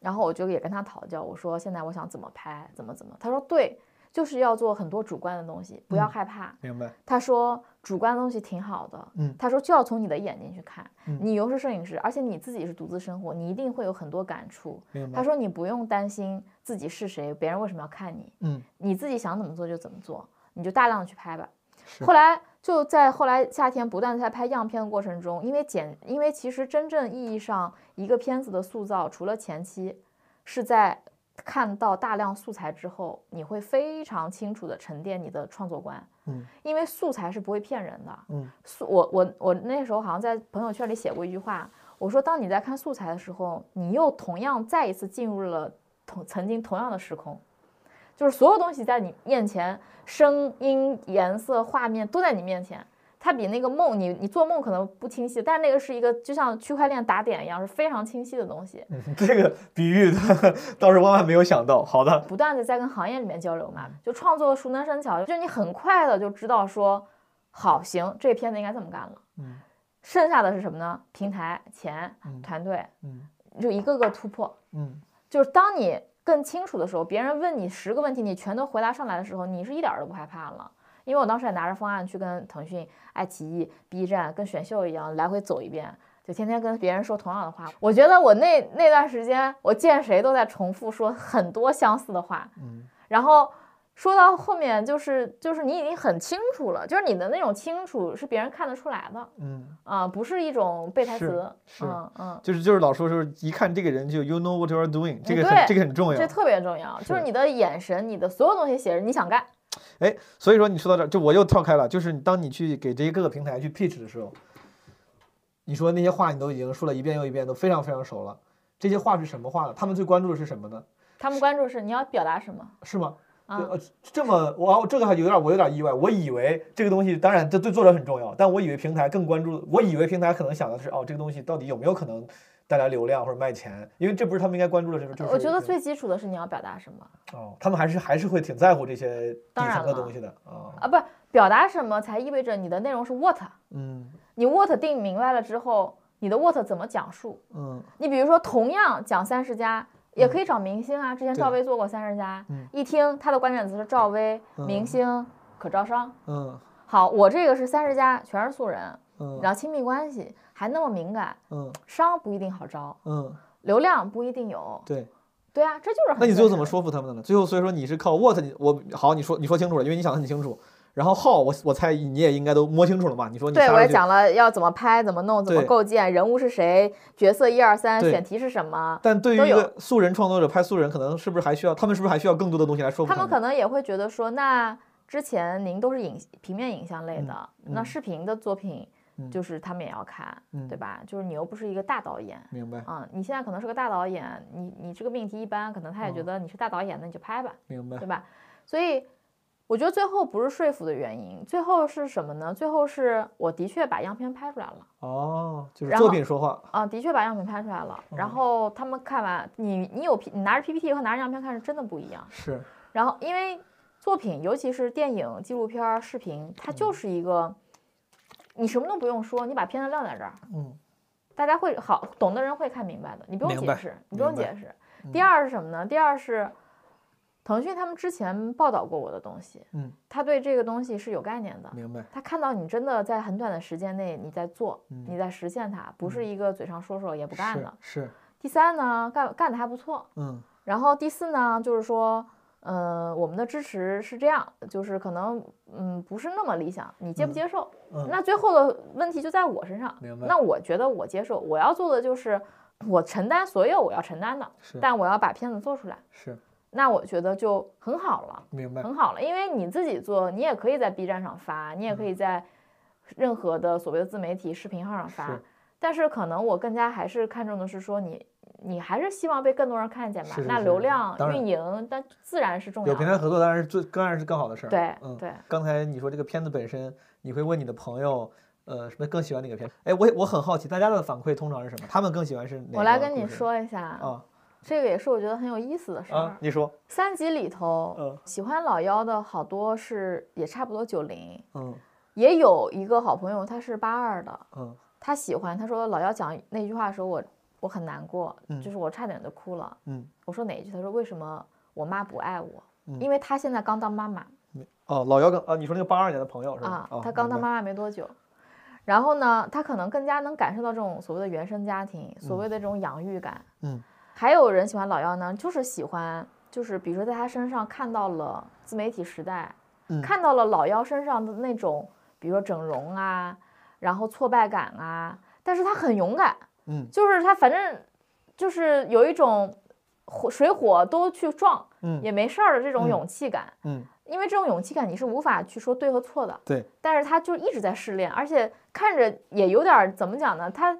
然后我就也跟他讨教，我说现在我想怎么拍，怎么怎么。他说对，就是要做很多主观的东西，不要嗯害怕。明白。他说主观的东西挺好的，嗯他说就要从你的眼睛去看，嗯你又是摄影师，而且你自己是独自生活，你一定会有很多感触。他说你不用担心自己是谁，别人为什么要看你，嗯你自己想怎么做就怎么做，你就大量的去拍吧。是后来就在后来夏天不断在拍样片的过程中，因为剪，因为其实真正意义上一个片子的塑造，除了前期是在看到大量素材之后，你会非常清楚的沉淀你的创作观，嗯，因为素材是不会骗人的，嗯，素我我我那时候好像在朋友圈里写过一句话，我说当你在看素材的时候，你又同样再一次进入了同曾经同样的时空，就是所有东西在你面前，声音、颜色、画面都在你面前。它比那个梦，你你做梦可能不清晰，但是那个是一个就像区块链打点一样，是非常清晰的东西。嗯这个比喻倒是万万没有想到。好的，不断的在跟行业里面交流嘛，就创作熟能生巧，就你很快的就知道说，好行，这片子应该这么干了。嗯，剩下的是什么呢？平台、钱、嗯团队，嗯就一个个突破。嗯就是当你更清楚的时候，别人问你十个问题，你全都回答上来的时候，你是一点儿都不害怕了。因为我当时也拿着方案去跟腾讯、爱奇艺、B 站跟选秀一样来回走一遍，就天天跟别人说同样的话。我觉得我那那段时间，我见谁都在重复说很多相似的话，嗯然后说到后面就是就是你已经很清楚了，就是你的那种清楚是别人看得出来的嗯，啊、不是一种背台词，是嗯嗯。就是就是老说就是一看这个人就 you know what you are doing，这个很对这个很重要这。特别重要，就是是你的眼神，你的所有东西写着你想干，哎，所以说你说到这儿，就我又跳开了，就是当你去给这些各个平台去 pitch 的时候，你说那些话你都已经说了一遍又一遍，都非常非常熟了。这些话是什么话呢？他们最关注的是什么呢？他们关注是你要表达什么是吗？啊呃，这么我这个还有点我有点意外，我以为这个东西当然这对作者很重要，但我以为平台更关注，我以为平台可能想的是哦，这个东西到底有没有可能带来流量或者卖钱，因为这不是他们应该关注的，这个就是我觉得最基础的是你要表达什么哦，他们还是还是会挺在乎这些底层的东西的啊，啊，不表达什么才意味着你的内容是 what，嗯你 what 定明白了之后，你的 what 怎么讲述？嗯你比如说同样讲三十加。也可以找明星啊，之前赵薇做过三十加嗯，一听他的关键词是赵薇、明嗯星、可招商。嗯好，我这个是三十加，全是素人，嗯然后亲密关系还那么敏感，嗯商不一定好招，嗯，流量不一定有。对。对啊，这就是很那你最后怎么说服他们的呢？最后所以说你是靠 what 你我好你说你说清楚了，因为你想得很清楚。然后 how 我我猜你也应该都摸清楚了吧？你说你对，我也讲了要怎么拍、怎么弄、怎么构建，人物是谁，角色一二三，选题是什么。但对于一个素人创作者拍素人，可能是不是还需要他们是不是还需要更多的东西来说服他们们可能也会觉得说，那之前您都是影平面影像类嗯的，那嗯视频的作品嗯就是他们也要看，嗯对吧？就是你又不是一个大导演。明白啊、你现在可能是个大导演，你你这个命题一般，可能他也觉哦得你是大导演，那你就拍吧。明白对吧？所以我觉得最后不是说服的原因，最后是什么呢？最后是我的确把样片拍出来了哦，就是作品说话，啊，的确把样品拍出来了。然哦后他们看完，你你有 P，你拿着 PPT 和拿着样片看是真的不一样。是然后因为作品，尤其是电影、纪录片儿、视频，它嗯就是一个你什么都不用说，你把片子撂在这儿，嗯大家会好懂的人会看明白的，你不用解释，你不用解释。嗯第二是什么呢？第二是腾讯他们之前报道过我的东西，嗯，他对这个东西是有概念的。明白他看到你真的在很短的时间内你在做，嗯你在实现它，不是一个嘴上说说也不干是的。是第三呢，干干的还不错。嗯然后第四呢，就是说，呃，我们的支持是这样，就是可能，嗯，不是那么理想，你接不嗯接受？嗯那最后的问题就在我身上。明白那我觉得我接受，我要做的就是我承担所有我要承担的，是但我要把片子做出来。是那我觉得就很好了，明白很好了，因为你自己做，你也可以在 B 站上发，你也可以在任何的所谓的自媒体视频号上发是。但是可能我更加还是看重的是说你，你还是希望被更多人看见吧？那是是是是流量运营，但自然是重要的。有平台合作当然是最当然是更好的事儿。对嗯，对，刚才你说这个片子本身，你会问你的朋友，呃，什么更喜欢哪个片？哎，我我很好奇，大家的反馈通常是什么？他们更喜欢是哪个？我来跟你说一下，啊这个也是我觉得很有意思的事儿。啊，你说，三集里头，嗯喜欢老幺的好多是也差不多九零，嗯也有一个好朋友他是八二的，嗯他喜欢，他说老幺讲那句话的时候，我我很难过，嗯就是我差点就哭了。嗯，我说哪一句？他说为什么我妈不爱我？嗯因为他现在刚当妈妈哦，老姚跟啊，你说那个八二年的朋友是吧？啊，哦他刚当妈妈没多久。然后呢，他可能更加能感受到这种所谓的原生家庭，所谓的这种养育感。嗯，还有人喜欢老幺呢，就是喜欢，就是比如说在他身上看到了自媒体时代，嗯看到了老幺身上的那种，比如说整容啊，然后挫败感啊，但是他很勇敢，嗯就是他反正就是有一种火水火都去撞，嗯也没事儿的这种嗯勇气感。嗯，因为这种勇气感你是无法去说对和错的，对，但是他就一直在试炼，而且看着也有点儿怎么讲呢？他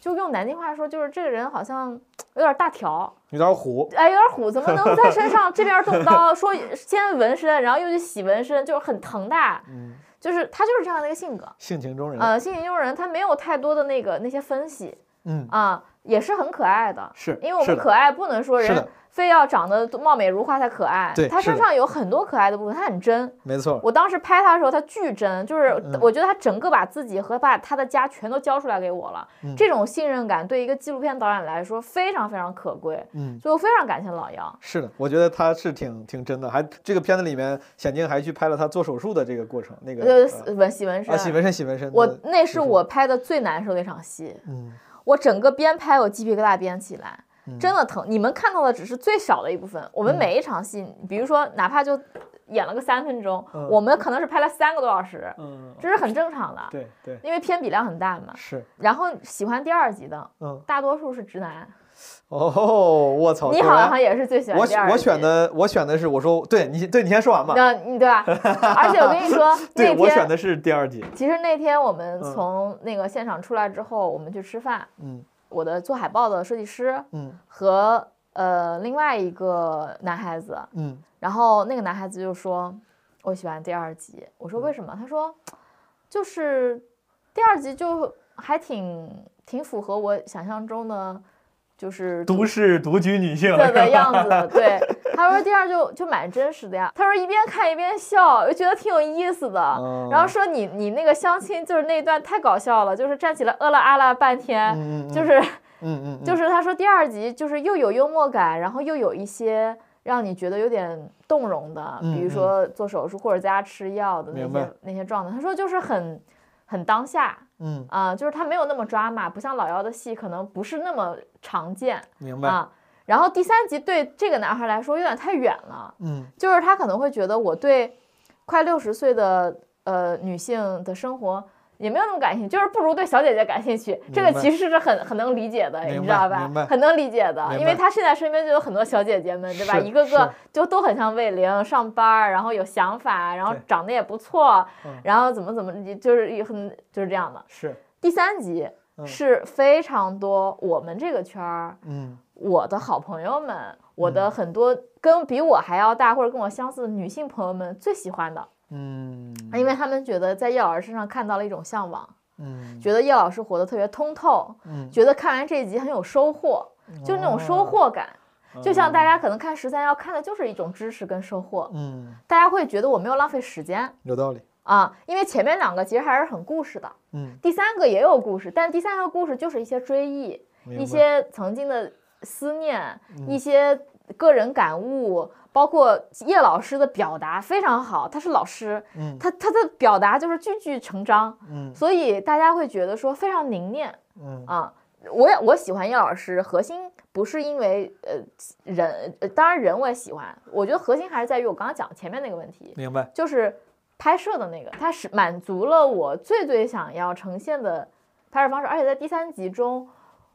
就用南京话说，就是这个人好像 有点大条，有点虎，哎，有点虎，怎么能在身上 这边动刀，说先纹身，然后又去洗纹身，就是很疼的，嗯，就是他就是这样的一个性格。性情中人，呃，性情中人，他没有太多的那个那些分析嗯，啊，也是很可爱的。是，因为我们可爱不能说人非要长得貌美如花才可爱，他身对是的。上有很多可爱的部分，他很真。没错，我当时拍他的时候，他巨真，就是嗯。我觉得他整个把自己和把他的家全都交出来给我了。嗯。这种信任感对一个纪录片导演来说非常非常可贵，嗯。所以我非常感谢老杨。是的，我觉得他是挺挺真的，还这个片子里面，显静还去拍了他做手术的这个过程，那个呃，纹洗纹身，啊，洗纹身，洗纹身，我那是是我拍的最难受的一场戏，嗯，我整个边拍我鸡皮疙瘩边起来，嗯。真的疼。你们看到的只是最少的一部分，我们每一场戏，比如说哪怕就演了个三分钟，嗯。我们可能是拍了三个多小时，嗯，这是很正常的，对对。因为片比量很大嘛。是，然后喜欢第二集的，嗯，大多数是直男，哦，我操，你好像也是最喜欢我第二集。我选的我选的是我说对你对你先说完吧，那你对吧？而且我跟你说，对那天我选的是第二集，其实那天我们嗯从那个现场出来之后，我们去吃饭，嗯我的做海报的设计师嗯和呃另外一个男孩子，嗯然后那个男孩子就说：“我喜欢第二集。”我说：“嗯为什么？”他说：“就是第二集就还挺挺符合我想象中的，就是都市独居女性的的 样子。”对，他说第二就就蛮真实的呀。他说一边看一边笑，又觉得挺有意思的。嗯然后说你你那个相亲就是那一段太搞笑了，就是站起来呃了啊啦半天，嗯嗯，就是。嗯嗯就是他说第二集就是又有幽默感，然后又有一些让你觉得有点动容的，嗯比如说做手术或者在家吃药的那些那些状态。他说就是很很当下嗯啊、就是他没有那么抓马，不像老妖的戏可能不是那么常见明白，啊。然后第三集对这个男孩来说有点太远了，嗯就是他可能会觉得我对快六十岁的呃女性的生活也没有那么感兴趣，就是不如对小姐姐感兴趣。这个其实是很很能理解的，你知道吧？很能理解的，因为他现在身边就有很多小姐姐们，对吧？一个个就都很像魏玲，上班儿，然后有想法，然后长得也不错嗯，然后怎么怎么，就是也很就是这样的。是，第三集嗯是非常多我们这个圈儿嗯。我的好朋友们，我的很多跟比我还要大或者跟我相似的女性朋友们最喜欢的，嗯，因为他们觉得在叶老师身上看到了一种向往，嗯。觉得叶老师活得特别通透，嗯，觉得看完这一集很有收获，就是那种收获感。就像大家可能看十三幺看的就是一种知识跟收获，嗯。大家会觉得我没有浪费时间。有道理，啊，因为前面两个其实还是很故事的，嗯，第三个也有故事，但第三个故事就是一些追忆，一些曾经的思念，一些个人感悟，包括叶老师的表达非常好，他是老师，嗯。他他的表达就是句句成章，嗯。所以大家会觉得说非常凝练嗯。啊。我也我喜欢叶老师，核心不是因为呃人，呃当然人我也喜欢，我觉得核心还是在于我刚刚讲前面那个问题，明白，就是拍摄的那个，它是满足了我最最想要呈现的拍摄方式，而且在第三集中，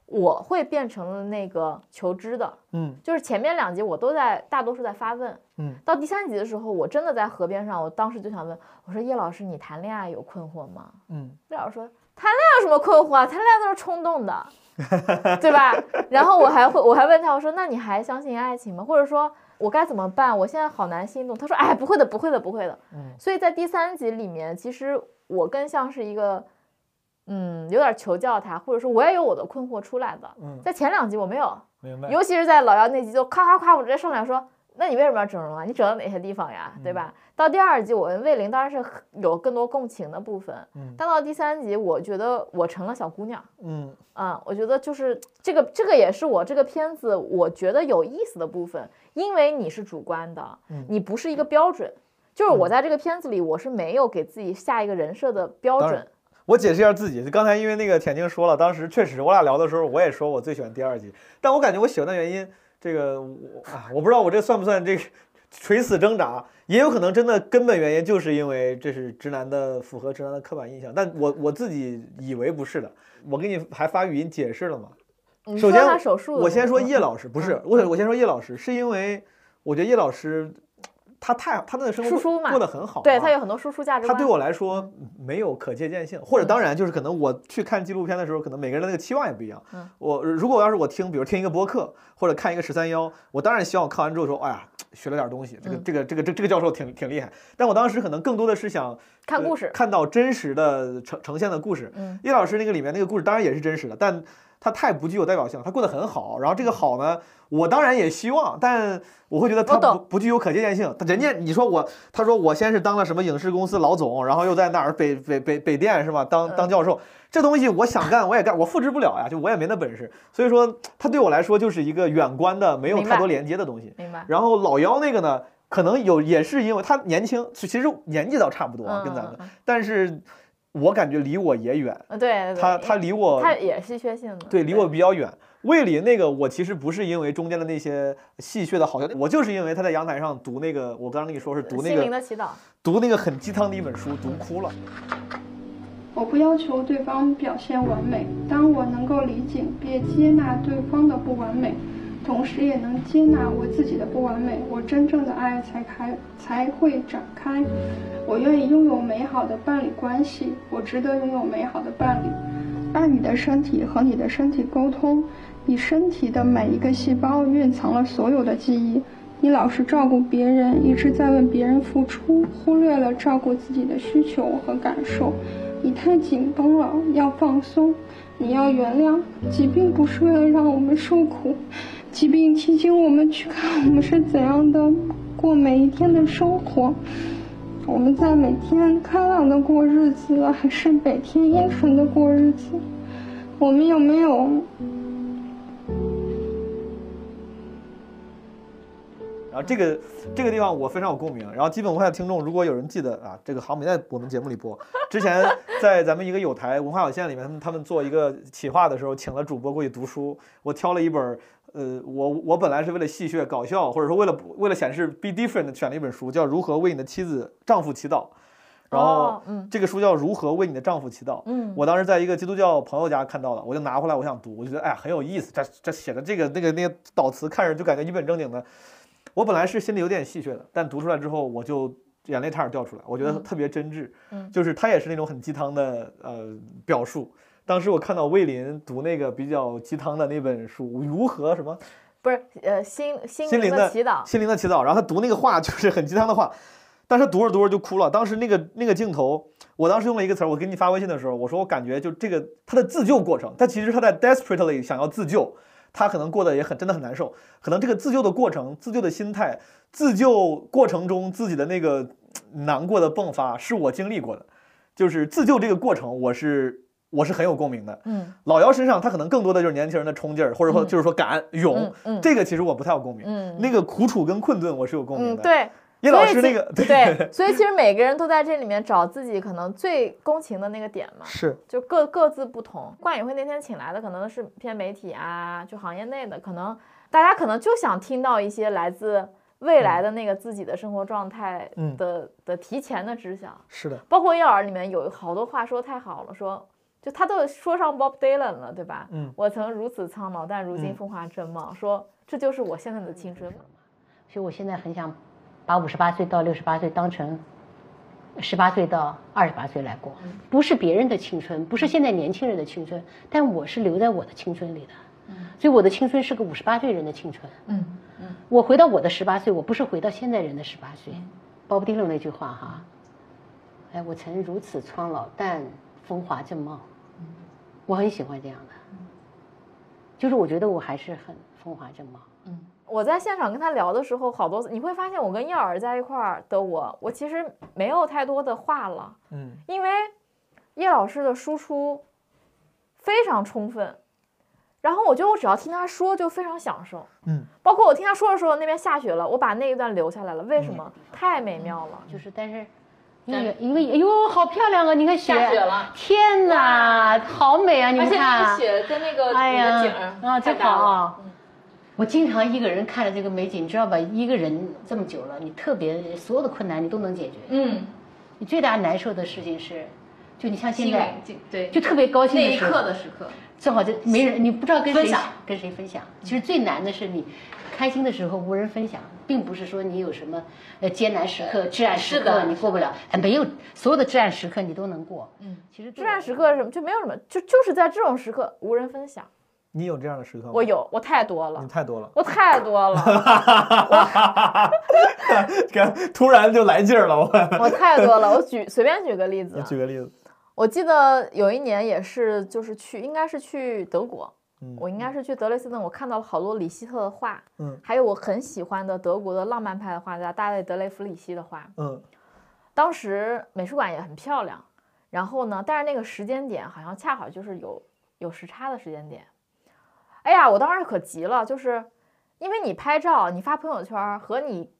我会变成了那个求知的，嗯就是前面两集我都在大多数在发问，嗯，到第三集的时候，我真的在河边上，我当时就想问，我说叶老师，你谈恋爱有困惑吗？嗯叶老师说。谈恋爱有什么困惑啊？谈恋爱都是冲动的，对吧？然后我还会，我还问他，我说：“那你还相信爱情吗？或者说，我该怎么办？我现在好难心动。”他说：“哎，不会的，不会的，不会的。”嗯所以在第三集里面，其实我更像是一个，嗯，有点求教他，或者说我也有我的困惑出来的。嗯，在前两集我没有，明白，尤其是在老姚那集，就夸夸夸，我直接上来说。那你为什么要整容啊？你整了哪些地方呀？对吧？到第二集，我跟魏玲当然是有更多共情的部分，嗯但到第三集，我觉得我成了小姑娘。嗯啊、我觉得就是这个，这个也是我这个片子我觉得有意思的部分，因为你是主观的，嗯你不是一个标准。就是我在这个片子里，我是没有给自己下一个人设的标准。我解释一下自己，刚才因为那个田静说了，当时确实我俩聊的时候，我也说我最喜欢第二集，但我感觉我喜欢的原因，这个我啊，我不知道我这算不算这个垂死挣扎，也有可能真的根本原因就是因为这是直男的符合直男的刻板印象，但我我自己以为不是的，我给你还发语音解释了嘛，首先我先说叶老师，不是嗯。我，我先说叶老师，是因为我觉得叶老师他太他的生活过得很好，对他有很多输出价值观。他对我来说没有可借鉴性，或者当然就是可能我去看纪录片的时候，可能每个人的那个期望也不一样。嗯我如果要是我听，比如听一个播客或者看一个十三幺，我当然希望我看完之后说，哎呀，学了点东西，这个嗯这个这个这这个教授挺挺厉害。但我当时可能更多的是想呃看故事看到真实的呈呈现的故事。嗯叶老师那个里面那个故事当然也是真实的，但他太不具有代表性，他过得很好。然后这个好呢，我当然也希望，但我会觉得他不不具有可借鉴性。人家你说我，他说我先是当了什么影视公司老总，然后又在哪儿北北北北电是吧？当当教授，这东西我想干我也干，我复制不了呀，就我也没那本事。所以说，他对我来说就是一个远观的，没有太多连接的东西。明白。然后老幺那个呢，可能有也是因为他年轻，其其实年纪倒差不多啊，跟咱们但是我感觉离我也远。呃，对，对他他离我他也是稀缺性的，对，离我比较远。魏林那个，我其实不是因为中间的那些戏谑的好笑，我就是因为他在阳台上读那个，我刚刚跟你说是读那心灵个的祈祷。读那个很鸡汤的一本书，读哭了。我不要求对方表现完美，当我能够理解并接纳对方的不完美，同时也能接纳我自己的不完美，我真正的爱才开才会展开。我愿意拥有美好的伴侣关系，我值得拥有美好的伴侣。爱你的身体和你的身体沟通，你身体的每一个细胞蕴藏了所有的记忆。你老是照顾别人，一直在为别人付出，忽略了照顾自己的需求和感受。你太紧绷了，要放松。你要原谅，疾病不是为了让我们受苦，疾病提醒我们去看我们是怎样的过每一天的生活。我们在每天开朗的过日子，还是每天阴沉的过日子？我们有没有然后这个这个地方我非常有共鸣。然后基本文化的听众，如果有人记得啊，这个好像没在我们节目里播。之前在咱们一个有台文化有限里面，他们他们做一个企划的时候，请了主播过去读书。我挑了一本，呃，我我本来是为了戏谑搞笑，或者说为了为了显示 be different 选了一本书，叫《如何为你的妻子丈夫祈祷》。然后这个书叫《如何为你的丈夫祈祷》。嗯我当时在一个基督教朋友家看到了，我就拿回来，我想读，我就觉得哎呀很有意思。这这写的这个那个那个导词看着就感觉一本正经的。我本来是心里有点戏谑的，但读出来之后我就眼泪差点掉出来，我觉得嗯特别真挚。嗯就是他也是那种很鸡汤的呃表述。当时我看到魏林读那个比较鸡汤的那本书，如何什么不是呃心心灵的祈祷，心灵的祈祷，然后他读那个话就是很鸡汤的话，但是读着读着就哭了。当时那个那个镜头，我当时用了一个词儿，我给你发微信的时候，我说我感觉就这个他的自救过程，他其实他在 desperately 想要自救，他可能过得也很真的很难受，可能这个自救的过程、自救的心态、自救过程中自己的那个 难过的迸发，是我经历过的，就是自救这个过程，我是我是很有共鸣的。嗯老姚身上，他可能更多的就是年轻人的冲劲儿，或者说嗯就是说敢勇，嗯嗯这个其实我不太有共鸣。嗯那个苦楚跟困顿，我是有共鸣嗯，的。，对。叶老师那个对，所以其实每个人都在这里面找自己可能最共情的那个点嘛，是就各各自不同。冠宇会那天请来的可能是偏媒体啊，就行业内的，可能大家可能就想听到一些来自未来的那个自己的生活状态嗯的、的提前的知晓。是的，包括叶老师里面有好多话说得太好了，说就他都说上 Bob Dylan 了，对吧？嗯我曾如此苍老，但如今嗯风华正茂，说这就是我现在的青春。所以我现在很想把五十八岁到六十八岁当成十八岁到二十八岁来过，不是别人的青春，不是现在年轻人的青春，但我是留在我的青春里的。所以我的青春是个五十八岁人的青春。嗯我回到我的十八岁，我不是回到现在人的十八岁。鲍勃迪伦那句话哈，哎，我曾如此苍老，但风华正茂。我很喜欢这样的，就是我觉得我还是很风华正茂。嗯我在现场跟他聊的时候，好多次你会发现，我跟叶老师在一块儿的我，我其实没有太多的话了，嗯因为叶老师的输出非常充分，然后我觉得我只要听他说就非常享受。嗯，包括我听他说的时候，那边下雪了，我把那一段留下来了，为什么？太美妙了。就是，但是因为因为哎呦，好漂亮啊！你看雪，下雪了天哪，好美啊！你们看，雪跟那个哎呀，啊，真好了。啊！我经常一个人看着这个美景，你知道吧？一个人这么久了，你特别所有的困难你都能解决。嗯你最大难受的事情是，就你像现在，对，就特别高兴那一刻的时刻，正好就没人，你不知道跟谁分享跟谁分享。其实最难的是你开心的时候无人分享，并不是说你有什么呃艰难时刻、至暗时刻你过不了，哎，没有所有的至暗时刻你都能过。嗯，其实至暗时刻是什么？就没有什么，就就是在这种时刻无人分享。你有这样的时刻吗？我，有，我太多了你，太多了。我太多了，哈，突然就来劲儿了，我。我太多了。我举随便举个例子举个例子，我记得有一年也是，就是去，应该是去德国，嗯我应该是去德累斯顿，我看到了好多里希特的画，嗯还有我很喜欢的德国的浪漫派的画家大卫·德雷弗里希的画。嗯当时美术馆也很漂亮，然后呢，但是那个时间点好像恰好就是有有时差的时间点。哎呀，我当时可急了，就是因为你拍照，你发朋友圈和你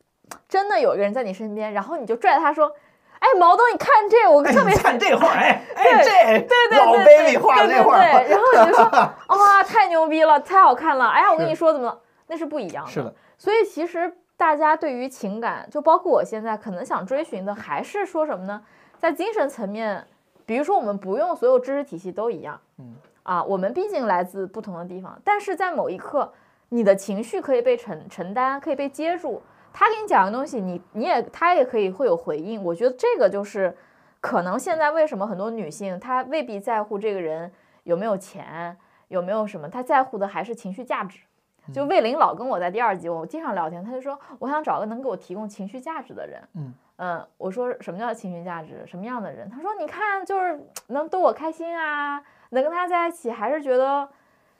真的有一个人在你身边，然后你就拽他说：“哎，毛东，你看这，我特别喜看这画，哎 哎，对这对对老对 baby 对画的对这画然后你就说 哇，太牛逼了，太好看了！哎呀，我跟你说怎么了，那是不一样的。是的，所以其实大家对于情感，就包括我现在可能想追寻的，还是说什么呢？在精神层面，比如说我们不用所有知识体系都一样，嗯啊，我们毕竟来自不同的地方，但是在某一刻，你的情绪可以被承承担，可以被接住。他给你讲的东西，你你也他也可以会有回应。我觉得这个就是可能现在为什么很多女性她未必在乎这个人有没有钱，有没有什么，她在乎的还是情绪价值。就魏玲老跟我在第二集，我经常聊天，他就说我想找个能给我提供情绪价值的人。嗯嗯，我说什么叫情绪价值？什么样的人？他说你看就是能逗我开心啊，能跟他在一起还是觉得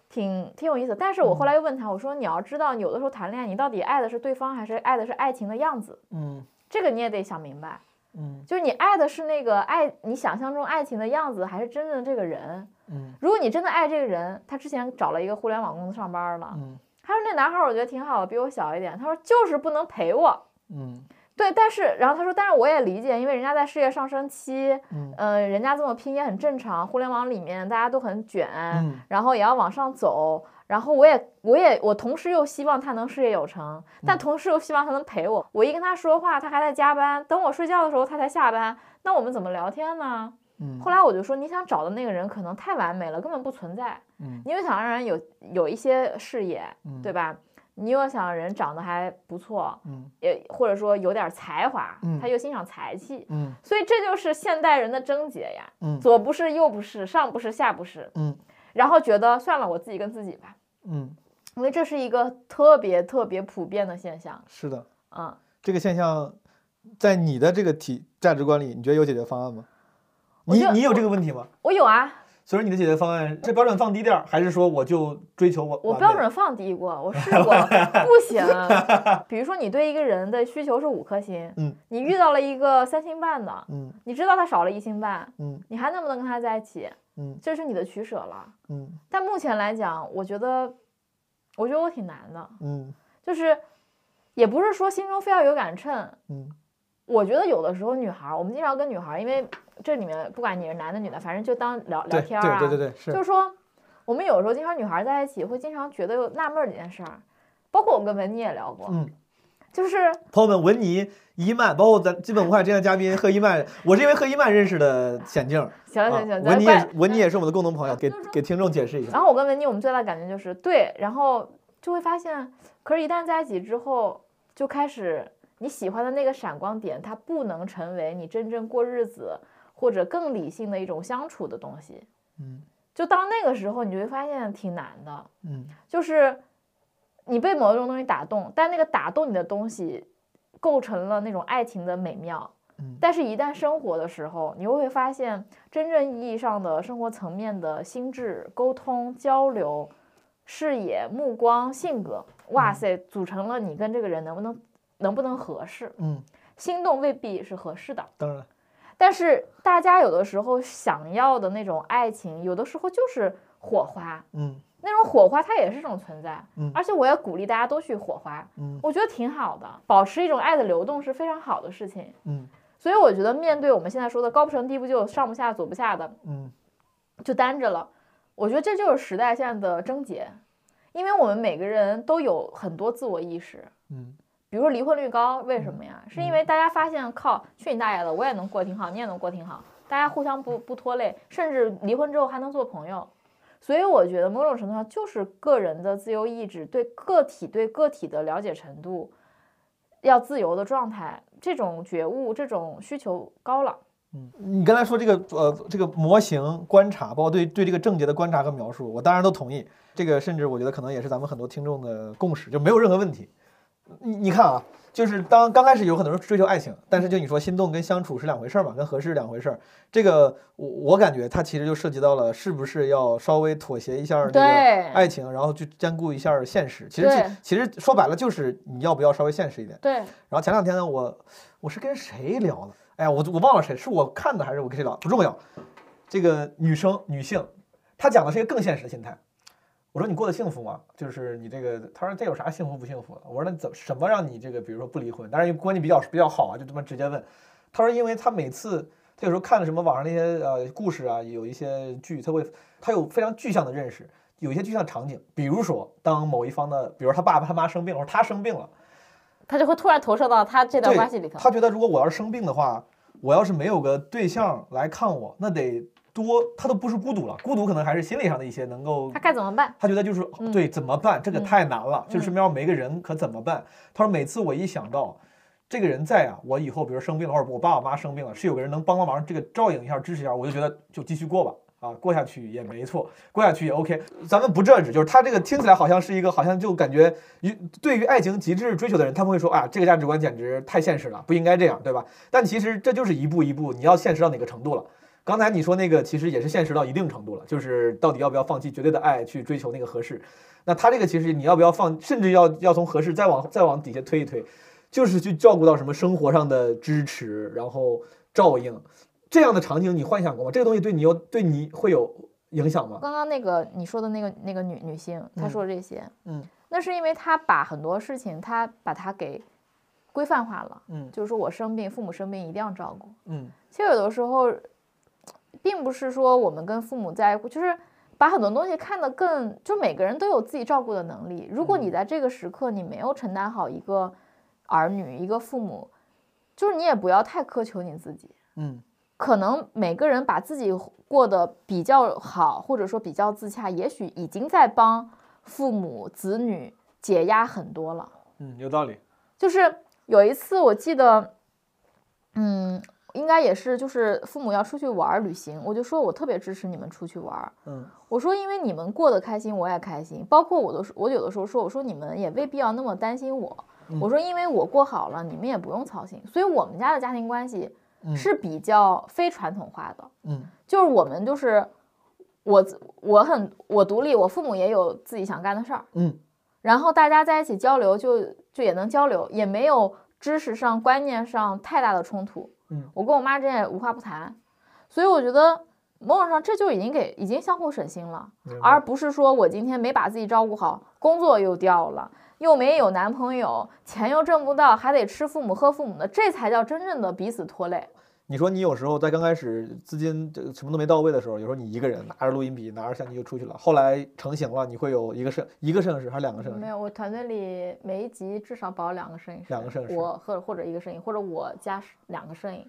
挺挺有意思。但是我后来又问他，我说你要知道，有的时候谈恋爱，你到底爱的是对方，还是爱的是爱情的样子？嗯这个你也得想明白。嗯就是你爱的是那个爱你想象中爱情的样子，还是真正的这个人？嗯如果你真的爱这个人，他之前找了一个互联网公司上班了，嗯他说那男孩我觉得挺好的，比我小一点。他说就是不能陪我。嗯对，但是然后他说，但是我也理解，因为人家在事业上升期，嗯呃，人家这么拼也很正常。互联网里面大家都很卷，嗯然后也要往上走。然后我也我也我同时又希望他能事业有成，但同时又希望他能陪我。我一跟他说话，他还在加班，等我睡觉的时候他才下班，那我们怎么聊天呢？嗯后来我就说，你想找的那个人可能太完美了，根本不存在。嗯你又想让人有有一些事业，嗯对吧？你又想人长得还不错，嗯。也或者说有点才华，嗯他又欣赏才气，嗯。所以这就是现代人的症结呀，嗯。左不是右不是，上不是下不是，嗯。然后觉得算了，我自己跟自己吧，嗯，因为这是一个特别特别普遍的现象，是的，嗯，这个现象在你的这个体价值观里，你觉得有解决方案吗？你你有这个问题吗？我有啊，所以说你的解决方案是标准放低点儿，还是说我就追求我我标准放低过，我试 过，不行。比如说你对一个人的需求是五颗星，嗯，你遇到了一个三星半的，嗯你知道他少了一星半，嗯你还能不能跟他在一起？嗯这是你的取舍了。嗯但目前来讲，我觉得，我觉得我挺难的，嗯就是也不是说心中非要有杆秤。嗯我觉得有的时候女孩儿，我们经常跟女孩儿，因为这里面不管你是男的女的，反正就当聊聊天儿啊，对对对对是就是说，我们有时候经常女孩儿在一起会经常觉得又纳闷儿这件事儿，包括我跟文妮也聊过，嗯，就是朋友们，文妮、伊曼，包括咱基本无害这样嘉宾贺一曼，我是因为贺一曼认识的显静。啊行行行，咱文妮也文妮也是我们的共同朋友，给给听众解释一下。然后我跟文妮，我们最大的感觉就是对，然后就会发现，可是，一旦在一起之后，就开始你喜欢的那个闪光点，它不能成为你真正过日子或者更理性的一种相处的东西。嗯就到那个时候，你就会发现挺难的，嗯就是你被某一种东西打动，但那个打动你的东西构成了那种爱情的美妙。嗯但是，一旦生活的时候，你又会发现，真正意义上的生活层面的心智、沟通、交流、视野、目光、性格，哇塞，组成了你跟这个人能不能能不能合适。嗯，心动未必是合适的，当然，但是大家有的时候想要的那种爱情，有的时候就是火花。嗯那种火花它也是一种存在，嗯而且我也鼓励大家都去火花，嗯我觉得挺好的，保持一种爱的流动是非常好的事情。嗯所以我觉得面对我们现在说的高不成低不就、上不下左不下的，嗯就单着了，我觉得这就是时代现在的症结，因为我们每个人都有很多自我意识。嗯比如说离婚率高，为什么呀？是因为大家发现，靠，去你大爷的，我也能过挺好，你也能过挺好，大家互相不不拖累，甚至离婚之后还能做朋友。所以我觉得某种程度上就是个人的自由意志，对个体对个体的了解程度，要自由的状态，这种觉悟，这种需求高了。嗯你刚才说这个呃这个模型观察，包括对对这个症结的观察和描述，我当然都同意。这个甚至我觉得可能也是咱们很多听众的共识，就没有任何问题。你你看啊，就是当刚开始有很多人追求爱情，但是就你说心动跟相处是两回事儿嘛，跟合适是两回事儿。这个我我感觉它其实就涉及到了是不是要稍微妥协一下这个爱情，然后去兼顾一下现实。其实对其实说白了就是你要不要稍微现实一点。对，然后前两天呢，我我是跟谁聊的？哎呀，我我忘了谁，是我看的还是我跟谁聊？不重要。这个女生女性，她讲的是一个更现实的心态。我说你过得幸福吗？就是你这个，他说这有啥幸福不幸福的？我说那怎么什么让你这个，比如说不离婚？当然关系比较比较好啊，就这么直接问。他说因为他每次他有时候看了什么网上那些呃故事啊，有一些剧，他会他有非常具象的认识，有一些具象场景，比如说当某一方的，比如他爸爸他妈生病了，或者他生病了。他就会突然投射到他这段关系里头。他觉得如果我要是生病的话，我要是没有个对象来看我，那得多，他都不是孤独了，孤独可能还是心理上的一些能够他。该怎么办？他觉得就是嗯对怎么办？这个嗯太难了，就嗯是身边要没个人可怎么办？他说每次我一想到这个人在啊，我以后比如生病了，或者我爸我妈生病了，是有个人能帮帮忙，这个照应一下、支持一下，我就觉得就继续过吧。啊，过下去也没错，过下去也 OK。咱们不这指，就是他这个听起来好像是一个，好像就感觉于对于爱情极致追求的人，他们会说啊，这个价值观简直太现实了，不应该这样，对吧？但其实这就是一步一步，你要现实到哪个程度了。刚才你说那个其实也是现实到一定程度了，就是到底要不要放弃绝对的爱去追求那个合适？那他这个其实你要不要放，甚至要要从合适再往再往底下推一推，就是去照顾到什么生活上的支持，然后照应这样的场景，你幻想过吗？这个东西对你有对你会有影响吗？刚刚那个你说的那个那个女女性，她嗯说这些，嗯，那是因为她把很多事情，她把它给规范化了，嗯就是说我生病，父母生病一定要照顾。嗯其实有的时候，并不是说我们跟父母在，就是把很多东西看得更，就每个人都有自己照顾的能力。如果你在这个时刻你没有承担好一个儿女、一个父母，就是你也不要太苛求你自己。嗯可能每个人把自己过得比较好，或者说比较自洽，也许已经在帮父母子女解压很多了。嗯，有道理。就是有一次我记得，嗯，应该也是就是父母要出去玩儿旅行，我就说我特别支持你们出去玩儿。嗯我说因为你们过得开心，我也开心。包括我都是，我有的时候说，我说你们也未必要那么担心我。我说因为我过好了，你们也不用操心。所以我们家的家庭关系嗯是比较非传统化的。嗯就是我们就是我自我很我独立，我父母也有自己想干的事儿，嗯然后大家在一起交流就就也能交流，也没有知识上观念上太大的冲突。嗯，我跟我妈之间也无话不谈，所以我觉得某种上这就已经给已经相互省心了，而不是说我今天没把自己照顾好，工作又掉了。又没有男朋友，钱又挣不到，还得吃父母喝父母的，这才叫真正的彼此拖累。你说你有时候在刚开始资金这什么都没到位的时候，有时候你一个人拿着录音笔，拿着相机就出去了。后来成型了，你会有一个摄一个摄影师还是两个摄影师？没有，我团队里每一集至少保两个摄影师，两个摄影师我或或者一个摄影，或者我加两个摄影。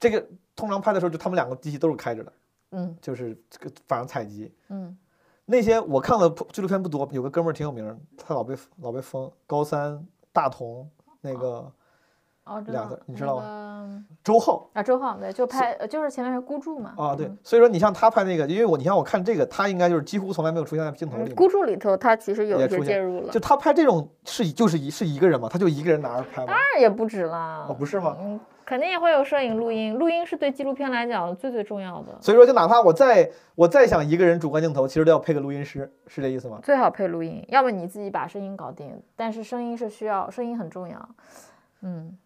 这个通常拍的时候，就他们两个机器都是开着的，嗯就是这个反正采集嗯那些我看了纪录片不多，有个哥们儿挺有名，他老被老被封，高三大同那个哦，知道两个，你知道吗？周浩啊，周浩对，就拍呃就是前面是孤注嘛。啊，对嗯，所以说你像他拍那个，因为我你像我看这个，他应该就是几乎从来没有出现在镜头里孤注里头他其实有一介入了，就他拍这种是就是一是一个人嘛，他就一个人拿着拍当然也不止啦。哦不是吗？嗯，肯定也会有摄影、录音，录音是对纪录片来讲最最重要的，所以说就哪怕我再我再想一个人主观镜头，其实都要配个录音师，是这意思吗？最好配录音，要么你自己把声音搞定，但是声音是需要，声音很重要。嗯，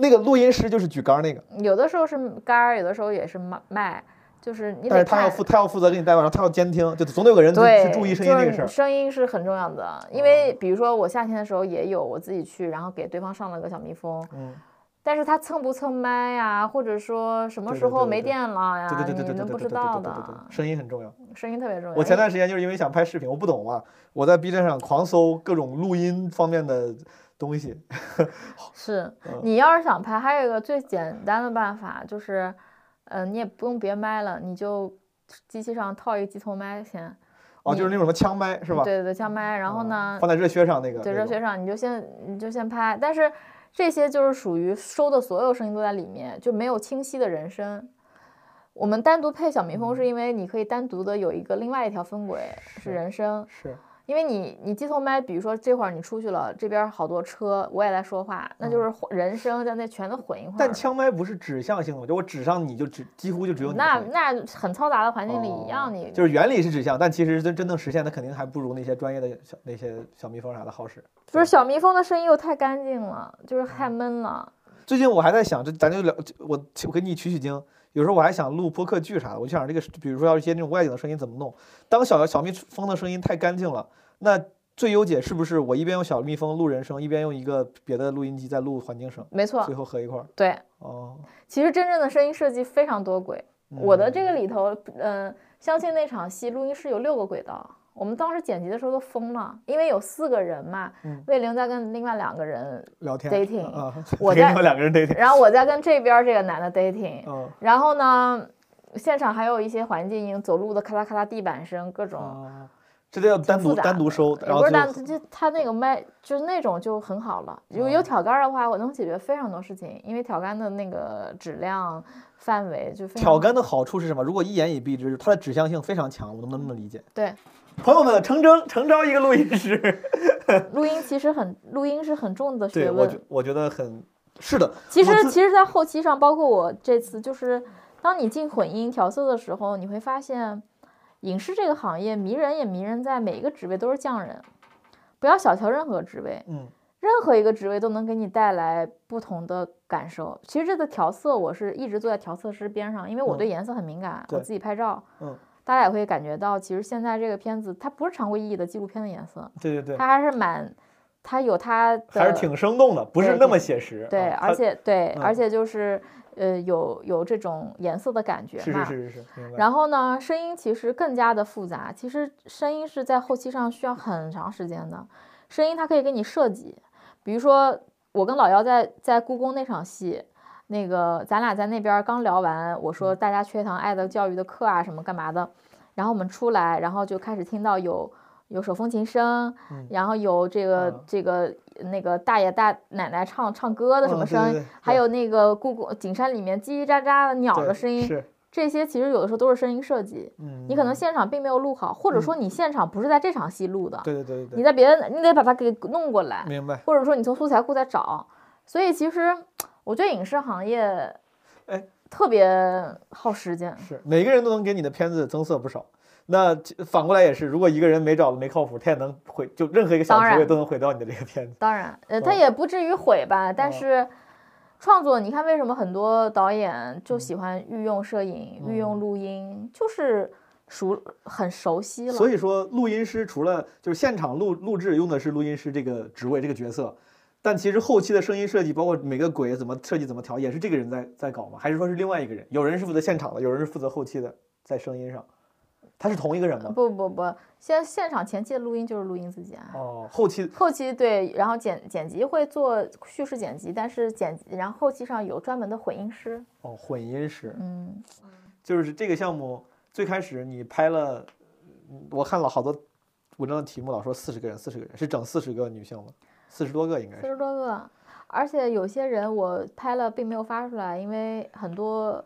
那个录音师就是举杆儿那个，有的时候是杆儿，有的时候也是麦麦，就是你得但是他要负他要负责给你带完，然后他要监听，就总得有个人去注意声音这个事儿。声音是很重要的，因为比如说我夏天的时候也有我自己去，然后给对方上了个小蜜蜂，嗯，但是他蹭不蹭麦呀，或者说什么时候没电了呀，对对对对对你们不知道的声音很重要。声音特别重要。我前段时间就是因为想拍视频，我不懂嘛，我在 B 站上狂搜各种录音方面的东西。是嗯你要是想拍，还有一个最简单的办法就是，嗯、你也不用别麦了，你就机器上套一个机头麦先，哦，就是那种什么枪麦是吧？对对对，枪麦，然后哦呢，放在热靴上那个。对，热靴上你就先你就先拍，但是这些就是属于收的所有声音都在里面，就没有清晰的人声。我们单独配小蜜蜂，是因为你可以单独的有一个另外一条分轨是人声，是因为你你机头麦，比如说这会儿你出去了，这边好多车，我也在说话，那就是人声在那全都混一块儿。嗯但枪麦不是指向性的，就我指上你就只几乎就只有你那那很嘈杂的环境里一样，哦你就是原理是指向，但其实真真正实现，它肯定还不如那些专业的小那些小蜜蜂啥的好使。不是小蜜蜂的声音又太干净了，就是太闷了。最近我还在想，这咱就聊，我我给你取取经。有时候我还想录播客剧啥的，我就想这个，比如说要一些那种外景的声音怎么弄。当小小蜜蜂的声音太干净了，那最优解是不是我一边用小蜜蜂录人声，一边用一个别的录音机在录环境声，没错最，后合一块儿？对，哦，其实真正的声音设计非常多轨。我的这嗯个里头，嗯、相亲那场戏录音室有六个轨道，我们当时剪辑的时候都疯了，因为有四个人嘛，嗯魏玲在跟另外两个人，聊天 dating 啊，我 在跟另外两个人 dating，然后我在跟这边这个男的 dating，嗯然后呢，现场还有一些环境音，走路的咔嗒咔嗒地板声，各种。啊，这都要单独单独收，也不是单，就他那个麦就是那种就很好了。有有哦挑杆的话，我能解决非常多事情，因为挑杆的那个质量范围就非常挑杆的好处是什么？如果一言以蔽之，它的指向性非常强，我能不能这么理解？对朋友们，诚征诚招一个录音师。录音其实很录音是很重的学对，我。我觉得很是的。其实其实，在后期上，包括我这次，就是当你进混音调色的时候，你会发现，影视这个行业迷人也迷人在每一个职位都是匠人，不要小瞧任何职位。嗯任何一个职位都能给你带来不同的感受。其实这个调色，我是一直坐在调色师边上，因为我嗯对颜色很敏感，我自己拍照，嗯，大家也会感觉到，其实现在这个片子它不是常规意义的纪录片的颜色，对对对，它还是蛮，它有它的，还是挺生动的，不是对那么写实。对，啊而且对，嗯而且就是呃有有这种颜色的感觉是是是，然后呢，声音其实更加的复杂。其实声音是在后期上需要很长时间的，声音它可以给你设计。比如说，我跟老姚在在故宫那场戏，那个咱俩在那边刚聊完，我嗯说大家缺一堂爱的教育的课啊，什么干嘛的，然后我们出来，然后就开始听到有有手风琴声，嗯然后有这个、啊这个那个大爷大奶奶唱唱歌的什嗯么声还有那个故宫景山里面叽叽喳喳的鸟的声音，是，这些其实有的时候都是声音设计。嗯，你可能现场并没有录好，或者说你现场不是在这场戏录的，对对对对对，你在别的你得把它给弄过来，明白。或者说你从素材库再找。所以其实我觉得影视行业，哎，特别耗时间。是每个人都能给你的片子增色不少。那反过来也是，如果一个人没找的没靠谱，他也能毁，就任何一个小职位都能毁掉你的这个片子。当然，呃，他哦也不至于毁吧，但哦是创作，你看为什么很多导演就喜欢御用摄影、御用嗯录音，就是熟很熟悉了。所以说，录音师除了就是现场录录制用的是录音师这个职位这个角色，但其实后期的声音设计，包括每个轨怎么设计怎么调，也是这个人在在搞吗？还是说是另外一个人？有人是负责现场的，有人是负责后期的，在声音上，他是同一个人吗？不不不，现现场前期的录音就是录音自己啊。哦，后期后期对，然后剪剪辑会做叙事剪辑，但是剪辑然后后期上有专门的混音师。哦混音师，嗯，就是这个项目最开始你拍了，嗯我看了好多文章的题目，老说四十个人，四十个人是整四十个女性吗？四十多个应该四。十多个，而且有些人我拍了并没有发出来，因为很多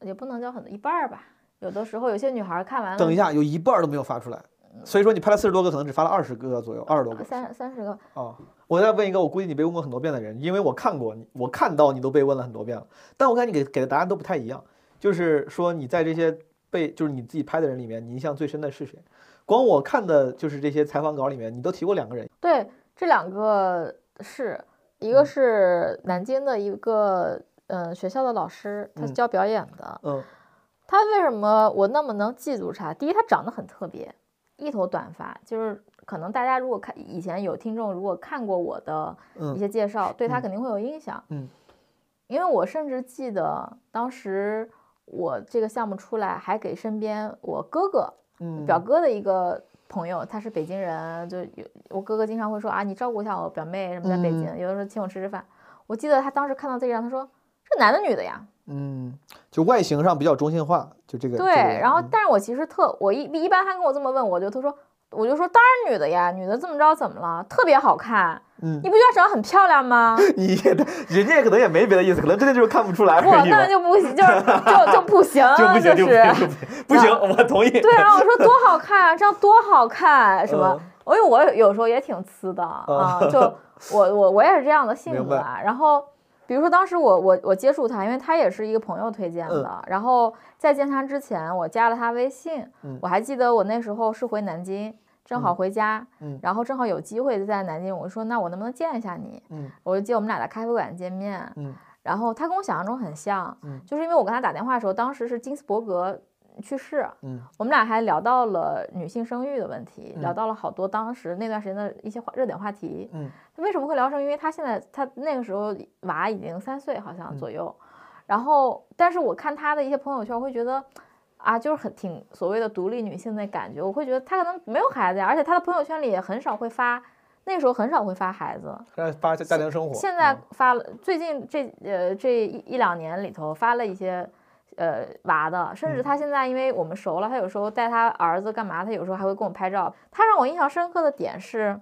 也不能叫很多，一半儿吧。有的时候有些女孩儿看完了，等一下，有一半儿都没有发出来，所以说你拍了四十多个，可能只发了二十个左右，二十多个。三三十个，哦，我再问一个，我估计你被问过很多遍的人，因为我看过你，我看到你都被问了很多遍了，但我感觉你给给的答案都不太一样。就是说你在这些被就是你自己拍的人里面，你印象最深的是谁？光我看的就是这些采访稿里面，你都提过两个人，对，这两个是一嗯个是南京的一个呃学校的老师，他教表演的。嗯他为什么我那么能记住他？第一，他长得很特别，一头短发，就是可能大家如果看以前有听众如果看过我的一嗯些介绍，对他嗯肯定会有印象。嗯，因为我甚至记得当时我这个项目出来，还给身边我哥哥嗯，表哥的一个朋友，他是北京人，就有我哥哥经常会说啊，你照顾一下我表妹什么在北京，嗯有的时候请我吃吃饭。我记得他当时看到这个人，他说这男的女的呀？嗯，就外形上比较中性化，就这个。对，这个然后嗯但是我其实特我一一般他跟我这么问，我就他说我就说当然女的呀，女的这么着怎么了？特别好看，嗯你不觉得长得很漂亮吗？你也人家可能也没别的意思，可能真的就是看不出来不，而已吧那。就不行，就是就 就不行，就不行，就是，就不行，我同意。对，啊我说多好看啊，这样多好看，什么嗯？因为我有有时候也挺呲的啊，就我我我也是这样的性格啊。然后比如说当时我我我接触他，因为他也是一个朋友推荐的，然后在见他之前，我加了他微信，嗯我还记得我那时候是回南京。正好回家，嗯然后正好有机会在南京，我就说那我能不能见一下你？嗯我就记得我们俩在咖啡馆见面，嗯然后他跟我想象中很像，嗯就是因为我跟他打电话的时候，当时是金斯伯格去世，嗯我们俩还聊到了女性生育的问题，嗯聊到了好多当时那段时间的一些话热点话题。嗯为什么会聊生育？因为他现在他那个时候娃已经三岁好像嗯左右，然后但是我看他的一些朋友圈，我会觉得。啊，就是很挺所谓的独立女性的感觉，我会觉得她可能没有孩子呀，而且她的朋友圈里也很少会发，那时候很少会发孩子，让发家庭生活。现在嗯发了，最近这呃这一一两年里头发了一些呃娃的，甚至他现在因为我们熟了，他有时候带他儿子干嘛，他有时候还会跟我拍照。他让我印象深刻的点是，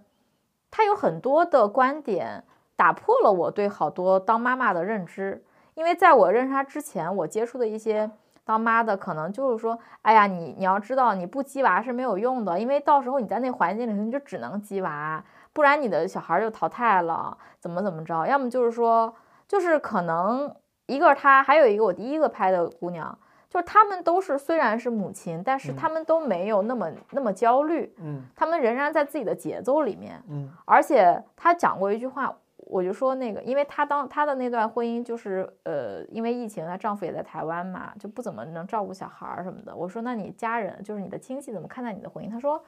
他有很多的观点打破了我对好多当妈妈的认知，因为在我认识他之前，我接触的一些。当妈的可能就是说，哎呀，你你要知道，你不鸡娃是没有用的，因为到时候你在那环境里头，你就只能鸡娃，不然你的小孩儿就淘汰了，怎么怎么着？要么就是说，就是可能一个是她，还有一个我第一个拍的姑娘，就是他们都是虽然是母亲，但是他们都没有那么那么焦虑，嗯她们仍然在自己的节奏里面。嗯而且他讲过一句话，我就说那个，因为她当她的那段婚姻就是呃，因为疫情，她丈夫也在台湾嘛，就不怎么能照顾小孩儿什么的。我说那你家人就是你的亲戚怎么看待你的婚姻？她说。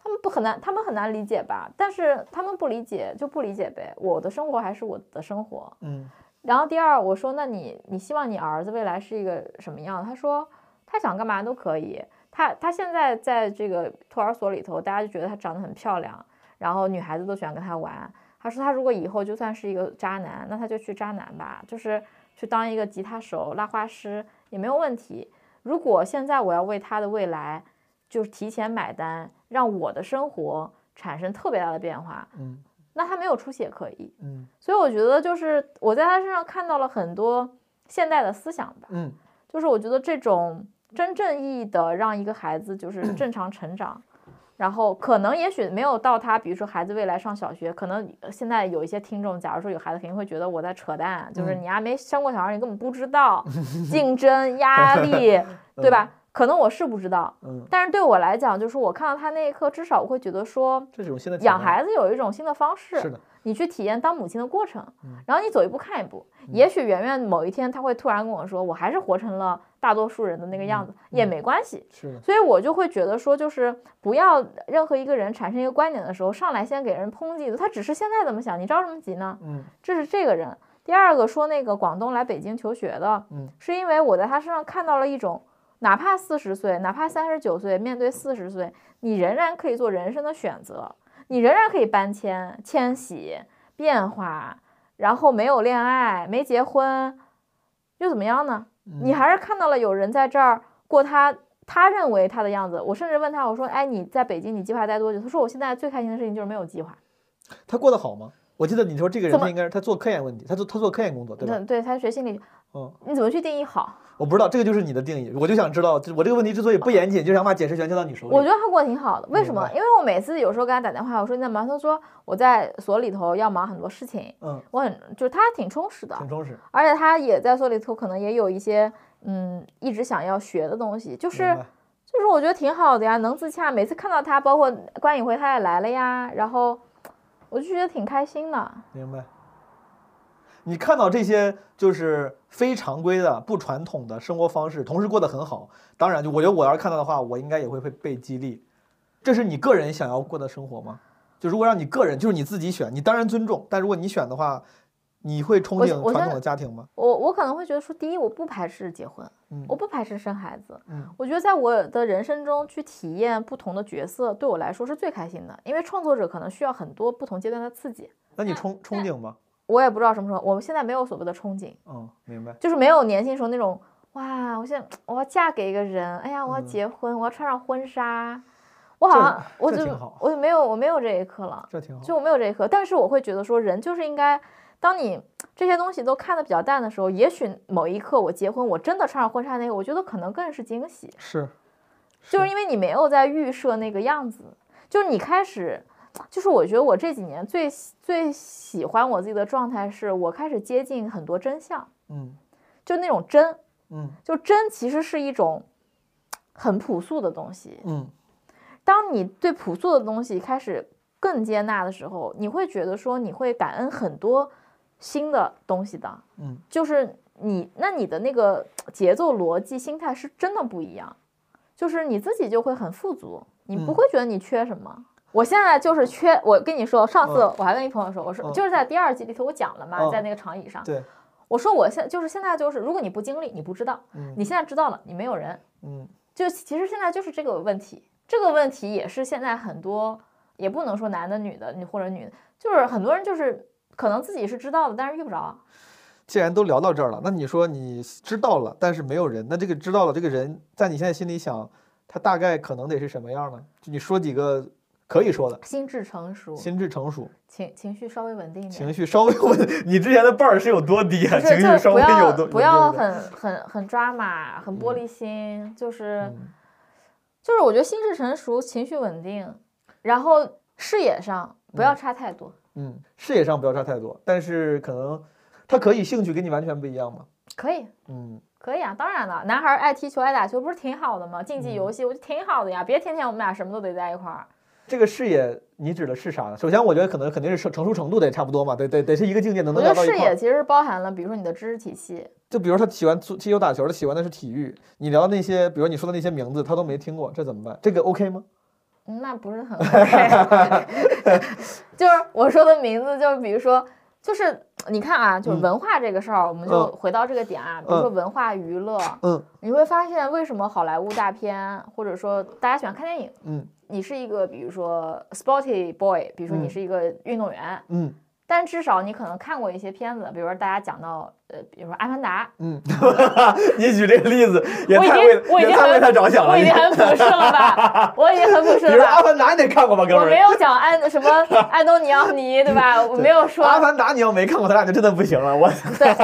他们不很难，他们很难理解吧？但是他们不理解就不理解呗。我的生活还是我的生活。嗯然后第二，我说那你你希望你儿子未来是一个什么样？他说他想干嘛都可以。他他现在在这个托儿所里头，大家就觉得他长得很漂亮，然后女孩子都喜欢跟他玩。他说他如果以后就算是一个渣男，那他就去渣男吧，就是去当一个吉他手、拉花师也没有问题。如果现在我要为他的未来就是提前买单，让我的生活产生特别大的变化，嗯那他没有出息也可以。嗯所以我觉得就是我在他身上看到了很多现代的思想吧，嗯就是我觉得这种真正意义的让一个孩子就是正常成长，然后可能也许没有到他，比如说孩子未来上小学，可能现在有一些听众，假如说有孩子，肯定会觉得我在扯淡，就是嗯你还没生过小孩，你根本不知道竞争压力，对吧？可能我是不知道，嗯，但是对我来讲，就是我看到他那一刻，至少我会觉得说，这种新的养孩子有一种新的方式，是的，你去体验当母亲的过程嗯，然后你走一步看一步。也许圆圆某一天他会突然跟我说，我还是活成了大多数人的那个样子，也没关系。是，所以我就会觉得说，就是不要任何一个人产生一个观点的时候，上来先给人抨击的，他只是现在怎么想，你着什么急呢？嗯这是这个人。第二个说那个广东来北京求学的，嗯，是因为我在他身上看到了一种，哪怕四十岁，哪怕三十九岁，面对四十岁，你仍然可以做人生的选择，你仍然可以搬迁、迁徙、变化，然后没有恋爱、没结婚，又怎么样呢？你还是看到了有人在这儿过他他认为他的样子。我甚至问他，我说：“哎，你在北京，你计划待多久？”他说：“我现在最开心的事情就是没有计划。他过得好吗？我记得你说这个人他应该是他做科研问题，他做他做科研工作，对吧？对对，他学心理，嗯，你怎么去定义好？我不知道，这个就是你的定义，我就想知道，就我这个问题之所以不严谨，就想把解释权交到你手里。我觉得他过得挺好的，为什么因为我每次有时候给他打电话，我说你在忙，他说我在所里头要忙很多事情，嗯，我很就是他挺充实的，挺充实，而且他也在所里头可能也有一些嗯一直想要学的东西，就是就是我觉得挺好的呀，能自洽。每次看到他，包括观影会他也来了呀，然后我就觉得挺开心的。明白。你看到这些就是非常规的、不传统的生活方式，同时过得很好。当然，就我觉得我要是看到的话，我应该也会被被激励。这是你个人想要过的生活吗？就如果让你个人，就是你自己选，你当然尊重，但如果你选的话，你会憧憬传统的家庭吗？我我可能会觉得说，第一，我不排斥结婚，嗯我不排斥生孩子。嗯我觉得在我的人生中去体验不同的角色，对我来说是最开心的，因为创作者可能需要很多不同阶段的刺激。那你憧憧憬吗？我也不知道什么时候，我们现在没有所谓的憧憬，嗯，明白。就是没有年轻时候那种哇，我现在我要嫁给一个人，哎呀，我要嗯结婚，我要穿上婚纱，我好像我就我就没有我没有这一刻了，这挺好。就我没有这一刻，但是我会觉得说，人就是应该，当你这些东西都看得比较淡的时候，也许某一刻我结婚，我真的穿上婚纱那个，我觉得可能更是惊喜，是，就是因为你没有在预设那个样子，就是你开始，就是我觉得我这几年最喜最喜欢我自己的状态是，我开始接近很多真相，嗯。就那种真，嗯。就真其实是一种很朴素的东西，嗯。当你对朴素的东西开始更接纳的时候，你会觉得说你会感恩很多新的东西的，嗯，就是你那你的那个节奏、逻辑、心态是真的不一样，就是你自己就会很富足，你不嗯。会觉得你缺什么。我现在就是缺，我跟你说，上次嗯。我还跟一朋友说，我说嗯。就是在第二季里头我讲了嘛，嗯。在那个长椅上，对，我说我现就是现在就是，如果你不经历，你不知道，嗯。你现在知道了，你没有人，嗯。就其实现在就是这个问题，这个问题也是现在很多，也不能说男的女的，你或者女的，就是很多人就是可能自己是知道的，但是遇不着。既然都聊到这儿了，那你说你知道了，但是没有人，那这个知道了这个人，在你现在心里想，他大概可能得是什么样呢？就你说几个可以说的，心智成熟，心智成熟，情情绪稍微稳定一点，情绪稍微稳，你之前的 bar 是有多低啊？情绪稍微不要有多不要很很很抓马，很玻璃心，就是、嗯就是我觉得心智成熟，情绪稳定，然后视野上不要差太多，嗯，视野上不要差太多，但是可能他可以兴趣跟你完全不一样吗。可以。嗯可以啊，当然了，男孩爱踢球、爱打球，不是挺好的吗？竞技嗯游戏，我觉得挺好的呀。别天天我们俩什么都得在一块儿。这个视野你指的是啥呢？首先，我觉得可能肯定是成成熟程度得差不多嘛，得得得是一个境界，能我能聊到一块儿。觉得视野其实包含了，比如说你的知识体系，就比如他喜欢足踢球打球，他喜欢的是体育，你聊那些，比如你说的那些名字，他都没听过，这怎么办？这个 OK 吗？嗯那不是很 OK。就是我说的名字，就是比如说，就是你看啊，就是嗯文化这个事儿，我们就嗯回到这个点啊，比如说文化娱乐，嗯你会发现为什么好莱坞大片，或者说大家喜欢看电影，嗯你是一个比如说 sporty boy，比如说你嗯。是一个运动员，嗯但至少你可能看过一些片子，比如说大家讲到，呃，比如说《阿凡达嗯，你举这个例子也我已经太为我已经很也太为他着想》，了。我已经很普世了吧？我已经很普世比如说《阿？凡达》，你得看过吧，哥们儿？我没有讲安什么 安东尼奥尼，对吧？我没有说阿凡达》，你要没看过，咱俩就真的不行了。我 对，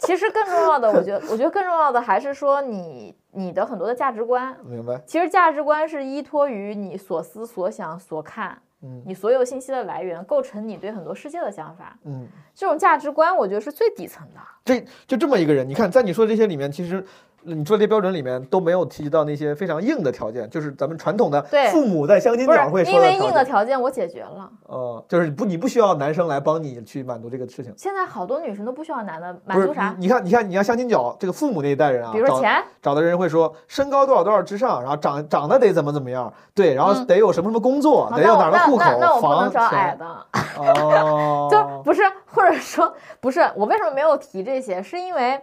其实更重要的，我觉得，我觉得更重要的还是说你你的很多的价值观。明白。其实价值观是依托于你所思所想所看，嗯你所有信息的来源，构成你对很多世界的想法。嗯，这种价值观，我觉得是最底层的。这就这么一个人，你看，在你说的这些里面，其实你说的这些标准里面都没有提及到那些非常硬的条件，就是咱们传统的对父母在相亲角会说因为硬的条件。我解决了，呃，就是不，你不需要男生来帮你去满足这个事情。现在好多女生都不需要男的满足啥，你，看，你看，你要相亲角，这个父母那一代人啊，比如说钱，找的人会说身高多少多少之上，然后长长得得怎么怎么样，对，然后嗯得有什么什么工作，啊得有哪儿的户口那那我不能房找矮钱。的，哦，就不是，或者说不是，我为什么没有提这些？是因为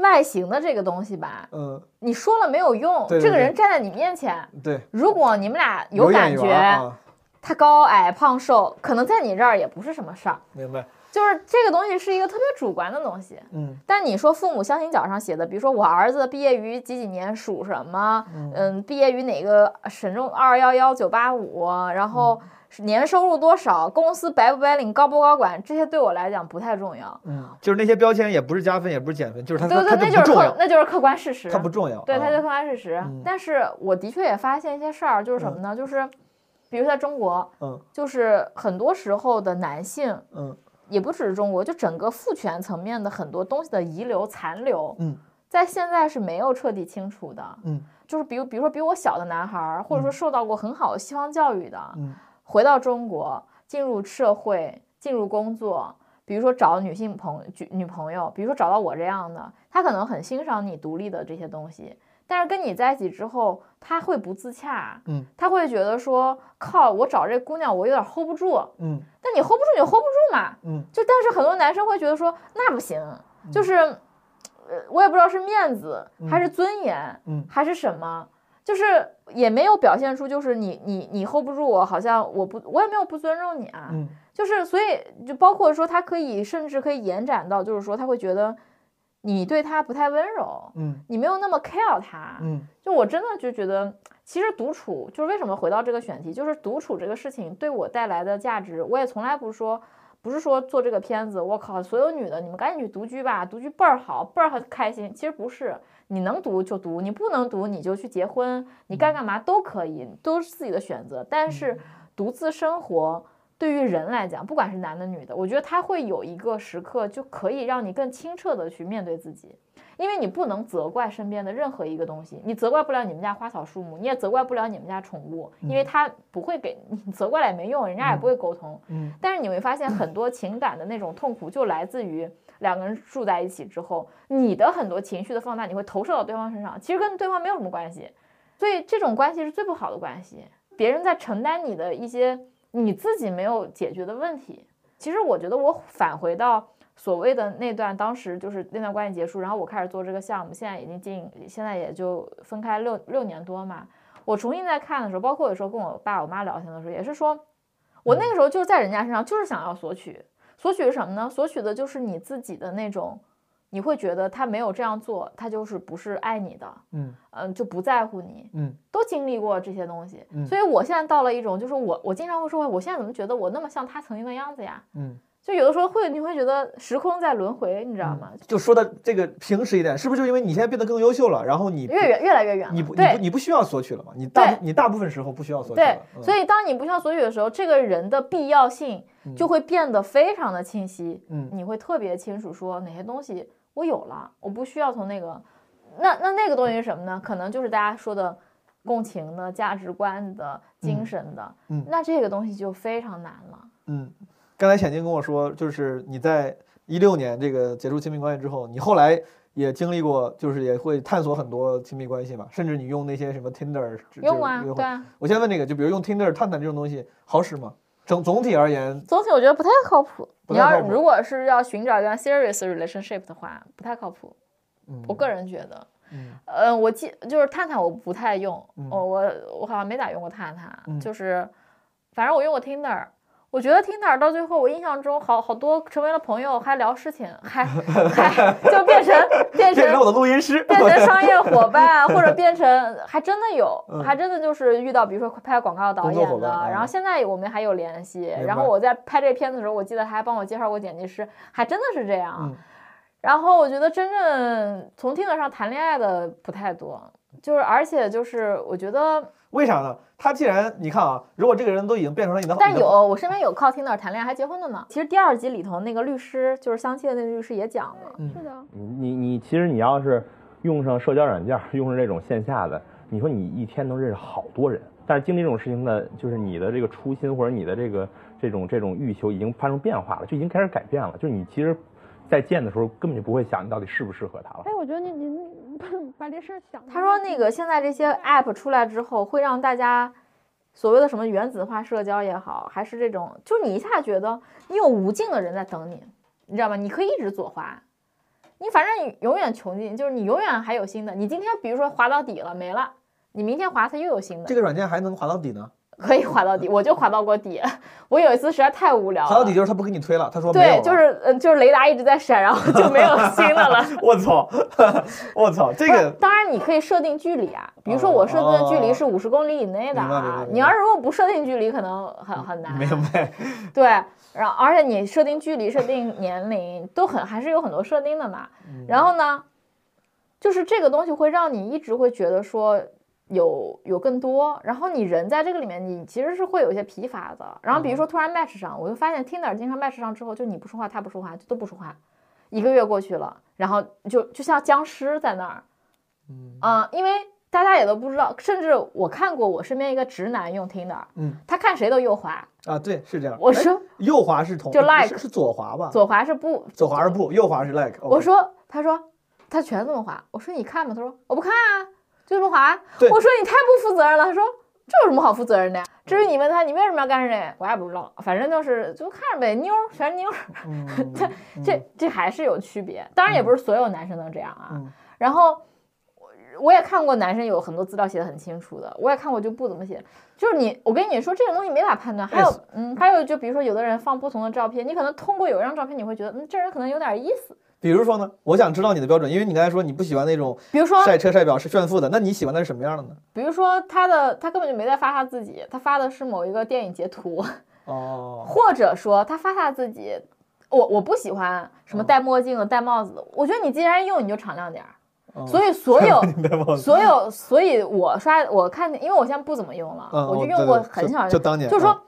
外形的这个东西吧，嗯，你说了没有用。对对这个人站在你面前，对，如果你们俩有有感觉，啊，他高矮胖瘦，可能在你这儿也不是什么事儿。明白？就是这个东西是一个特别主观的东西。嗯但你说父母相亲角上写的，比如说我儿子毕业于几几年，属什么，嗯嗯，毕业于哪个省重二幺幺九八五，然后年收入多少，公司白不白领，高不高管，这些对我来讲不太重要。嗯，就是那些标签也不是加分，也不是减分，就是它对对，它那就是客那就是客观事实。它不重要。对，啊它就是客观事实。嗯但是我的确也发现一些事儿，就是什么呢？就是比如在中国，嗯就是很多时候的男性，嗯也不只是中国，就整个父权层面的很多东西的遗留残留，嗯在现在是没有彻底清除的。嗯就是比如比如说比我小的男孩儿，或者说受到过很好的西方教育的，嗯回到中国，进入社会，进入工作，比如说找女性朋女女朋友，比如说找到我这样的，他可能很欣赏你独立的这些东西，但是跟你在一起之后，他会不自洽，嗯，他会觉得说，靠，我找这姑娘我有点 hold 不住，嗯。但你 hold 不住你就 hold 不住嘛，嗯。就但是很多男生会觉得说那不行，就是，呃，我也不知道是面子还是尊严，嗯。还是什么，就是也没有表现出就是你你你 hold 不住我，好像我不我也没有不尊重你啊，嗯就是所以就包括说他可以甚至可以延展到，就是说他会觉得你对他不太温柔，嗯你没有那么 care 他，嗯就我真的就觉得，其实独处就是为什么回到这个选题，就是独处这个事情对我带来的价值，我也从来不说。不是说做这个片子，我靠，所有女的你们赶紧去独居吧，独居倍儿好，倍儿开心。其实不是，你能读就读，你不能读你就去结婚，你该干嘛都可以，都是自己的选择。但是独自生活对于人来讲，不管是男的女的，我觉得他会有一个时刻就可以让你更清澈的去面对自己。因为你不能责怪身边的任何一个东西，你责怪不了你们家花草树木，你也责怪不了你们家宠物，因为它不会给 你责怪了也没用，人家也不会沟通。嗯，但是你会发现很多情感的那种痛苦，就来自于两个人住在一起之后，你的很多情绪的放大，你会投射到对方身上，其实跟对方没有什么关系，所以这种关系是最不好的关系。别人在承担你的一些你自己没有解决的问题。其实我觉得我返回到。所谓的那段，当时就是那段关系结束，然后我开始做这个项目，现在已经近，现在也就分开六六年多嘛。我重新在看的时候，包括有时候跟我爸我妈聊天的时候，也是说，我那个时候就是在人家身上，就是想要索取，索取是什么呢？索取的就是你自己的那种，你会觉得他没有这样做，他就是不是爱你的，嗯嗯，就不在乎你，嗯，都经历过这些东西，嗯所以我现在到了一种，就是我我经常会说，我现在怎么觉得我那么像他曾经的样子呀？嗯。就有的时候会，你会觉得时空在轮回，你知道吗？就说的这个平实一点，是不是就因为你现在变得更优秀了，然后你越远越来越远了？你不你对不你不需要索取了嘛？你大对你大部分时候不需要索取对，，嗯所以当你不需要索取的时候，这个人的必要性就会变得非常的清晰。嗯你会特别清楚说哪些东西我有了，我不需要从那个，那那那个东西是什么呢？可能就是大家说的共情的、价值观的、精神的。嗯那这个东西就非常难了。嗯，刚才浅晶跟我说，就是你在一六年这个结束亲密关系之后，你后来也经历过，就是也会探索很多亲密关系嘛，甚至你用那些什么 Tinder 这用啊对啊。我先问这个，就比如用 Tinder 探探这种东西好使吗？总总体而言，总体我觉得不太靠谱。你要如果是要寻找一段 serious relationship 的话，不太靠谱。嗯，我个人觉得，嗯呃，我记就是探探我不太用，嗯我我我好像没咋用过探探，嗯就是反正我用过 Tinder。我觉得 Tinder 到最后，我印象中好好多成为了朋友，还聊事情，还还 就变成变成变成我的录音师，变成 商业伙伴，或者变成还真的有，嗯还真的就是遇到，比如说拍广告导演的，然后现在我们还有联系。然后我在拍这片子的时候，我记得他还帮我介绍过剪辑师，还真的是这样。嗯然后我觉得真正从 Tinder 上谈恋爱的不太多，就是而且就是我觉得，为啥呢？他既然你看啊，如果这个人都已经变成了你的，但有我身边有靠 Tinder 谈恋爱还结婚的呢。其实第二集里头那个律师，就是相亲的那个律师也讲了，嗯是的，你你你，其实你要是用上社交软件，用上这种线下的，你说你一天能认识好多人，但是经历这种事情呢，就是你的这个初心或者你的这个这种这种欲求已经发生变化了，就已经开始改变了。就是你其实，在见的时候根本就不会想你到底适不适合他了。哎，我觉得你你 把这事儿想他说那个现在这些 app 出来之后，会让大家所谓的什么原子化社交也好，还是这种，就是你一下觉得你有无尽的人在等你，你知道吗？你可以一直左滑，你反正你永远穷尽，就是你永远还有新的。你今天比如说滑到底了没了，你明天滑它又有新的，这个软件还能滑到底呢？可以滑到底。我就滑到过底，我有一次实在太无聊了，滑到底就是他不给你推了，他说对，就是呃就是雷达一直在闪，然后就没有新的了。我操，我操，这个当然你可以设定距离啊，比如说我设定的距离是五十公里以内的。啊你要是如果不设定距离，可能很很难。明白，对，然后而且你设定距离、设定年龄都很还是有很多设定的嘛。嗯然后呢，就是这个东西会让你一直会觉得说有有更多，然后你人在这个里面，你其实是会有一些疲乏的。然后比如说突然 match 上，我就发现 Tinder 经常 match 上之后，就你不说话，他不说话，就都不说话。一个月过去了，然后就就像僵尸在那儿，嗯嗯，因为大家也都不知道，甚至我看过我身边一个直男用 Tinder，嗯他看谁都右滑，啊，对，是这样。哎我说右滑是同就 like 是左滑吧？左滑是不，左滑是不，右滑是 like。我说，他说他全这么滑，我说你看吗？他说我不看啊，就这么滑。我说你太不负责任了。他说这有什么好负责任的呀？至于你问他你为什么要干这个，我也不知道，反正就是就看着呗，妞儿全是妞儿。嗯，这这这还是有区别，当然也不是所有男生都这样啊。嗯然后我我也看过男生有很多资料写的很清楚的，我也看过就不怎么写。就是你，我跟你说这个东西没法判断。还有嗯，还有就比如说有的人放不同的照片，你可能通过有一张照片你会觉得，嗯，这人可能有点意思。比如说呢，我想知道你的标准，因为你刚才说你不喜欢那种比如说，晒车晒表是炫富的，那你喜欢的是什么样的呢？比如说他的他根本就没在发他自己，他发的是某一个电影截图，哦，或者说他发他自己。我我不喜欢什么哦戴墨镜的、戴帽子的。我觉得你既然用，你就敞亮点所以所有 所有，所以我刷我看，因为我现在不怎么用了，嗯我就用过很少。就当年就是说，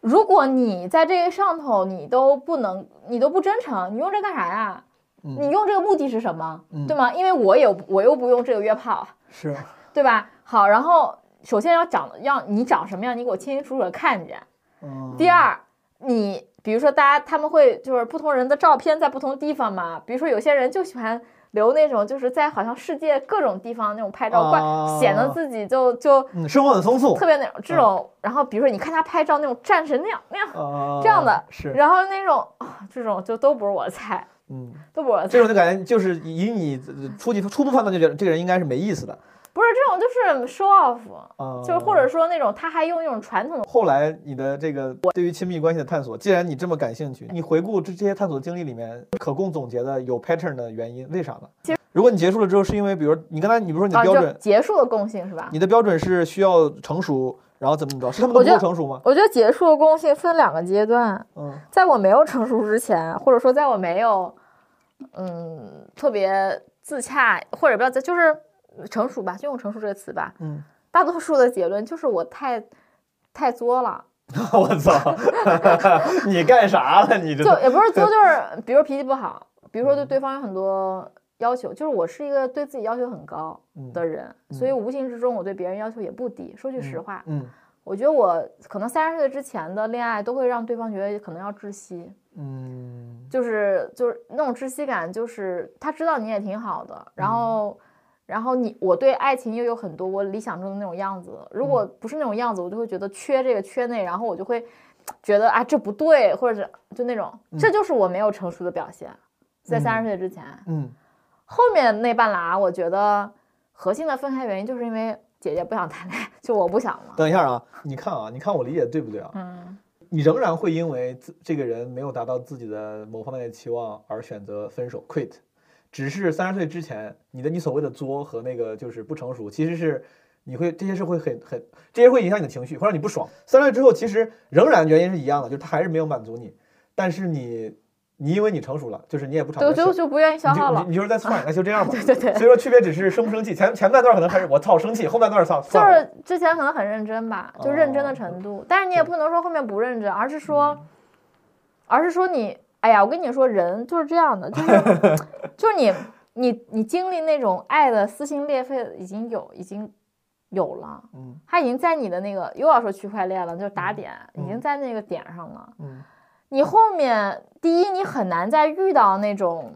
如果你在这个上头你都不能，你都不真诚，你用这干啥呀？嗯你用这个目的是什么？嗯对吗？因为我也我又不用这个约炮，是对吧？好，然后首先要长要你长什么样，你给我清清楚楚的看见。嗯第二，你比如说大家他们会就是不同人的照片在不同地方嘛，比如说有些人就喜欢留那种就是在好像世界各种地方那种拍照，怪、哦显得自己就就嗯，生活很丰富，特别那种这种，然后比如说你看他拍照那种战神那样那样，哦这样的是，然后那种啊、这种就都不是我的菜，嗯，都不是我的菜这。种就感觉就是以你呃初级初步判断就觉得这个人应该是没意思的，不是这种，就是 show off，、嗯，就是或者说那种他还用一种传统的，后来你的这个对于亲密关系的探索，既然你这么感兴趣，你回顾这这些探索经历里面可供总结的有 pattern 的原因，为啥呢？其实如果你结束了之后，是因为比如你刚才你比如说你的标准，结束的共性是吧？你的标准是需要成熟，然后怎么怎么着，是他们都不够成熟吗？我觉得结束的共性分两个阶段，嗯在我没有成熟之前，或者说在我没有，嗯，特别自洽，或者不要在，就是成熟吧，就用成熟这个词吧。嗯，大多数的结论就是我太太作了，我操，你干啥了？你这就也不是作，就是比如脾气不好，比如说对对方有很多要求，就是我是一个对自己要求很高的人，所以无形之中我对别人要求也不低。说句实话，嗯我觉得我可能三十岁之前的恋爱都会让对方觉得可能要窒息。嗯就是就是那种窒息感，就是他知道你也挺好的，然嗯后、然后你我对爱情又有很多我理想中的那种样子，如果嗯。不是那种样子，我就会觉得缺这个缺那，然后我就会觉得啊这不对，或者是就那种，这就是我没有成熟的表现，在三十岁之前，嗯。后面那半拉，我觉得核心的分开原因就是因为姐姐不想谈恋爱，就我不想了，等一下啊，你看啊，你看我理解对不对啊？嗯，你仍然会因为自这个人没有达到自己的某方面的期望而选择分手 quit，只是三十岁之前你的你所谓的作和那个就是不成熟，其实是你会这些是会很很这些会影响你的情绪，会让你不爽。三十岁之后其实仍然原因是一样的，就是他还是没有满足你，但是你你因为你成熟了，就是你也不吵就架就就不愿意消耗了你就是在算，那就这样吧。对对对所以说区别只是生不生气，前前半段可能还是我操生气，后半段操就是之前可能很认真吧，就认真的程度，但是你也不能说后面不认真，而是说，而是说你，哎呀，我跟你说，人就是这样的，就是 就是你你你经历那种爱的撕心裂肺已经有已经有了，嗯。他已经在你的那个又要说区块链了，就是打点，已经在那个点上了。嗯。你后面第一，你很难再遇到那种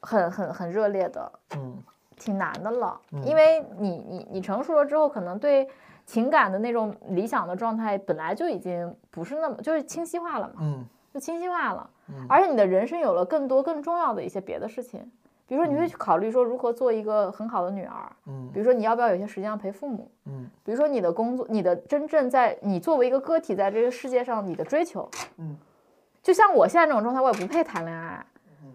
很很很热烈的，嗯挺难的了，嗯。因为你你你成熟了之后，可能对情感的那种理想的状态本来就已经不是那么就是清晰化了嘛，嗯就清晰化了，嗯。而且你的人生有了更多更重要的一些别的事情，比如说你会去考虑说如何做一个很好的女儿，嗯。比如说你要不要有些时间要陪父母，嗯。比如说你的工作，你的真正在你作为一个个体在这个世界上你的追求，嗯，就像我现在这种状态，我也不配谈恋爱，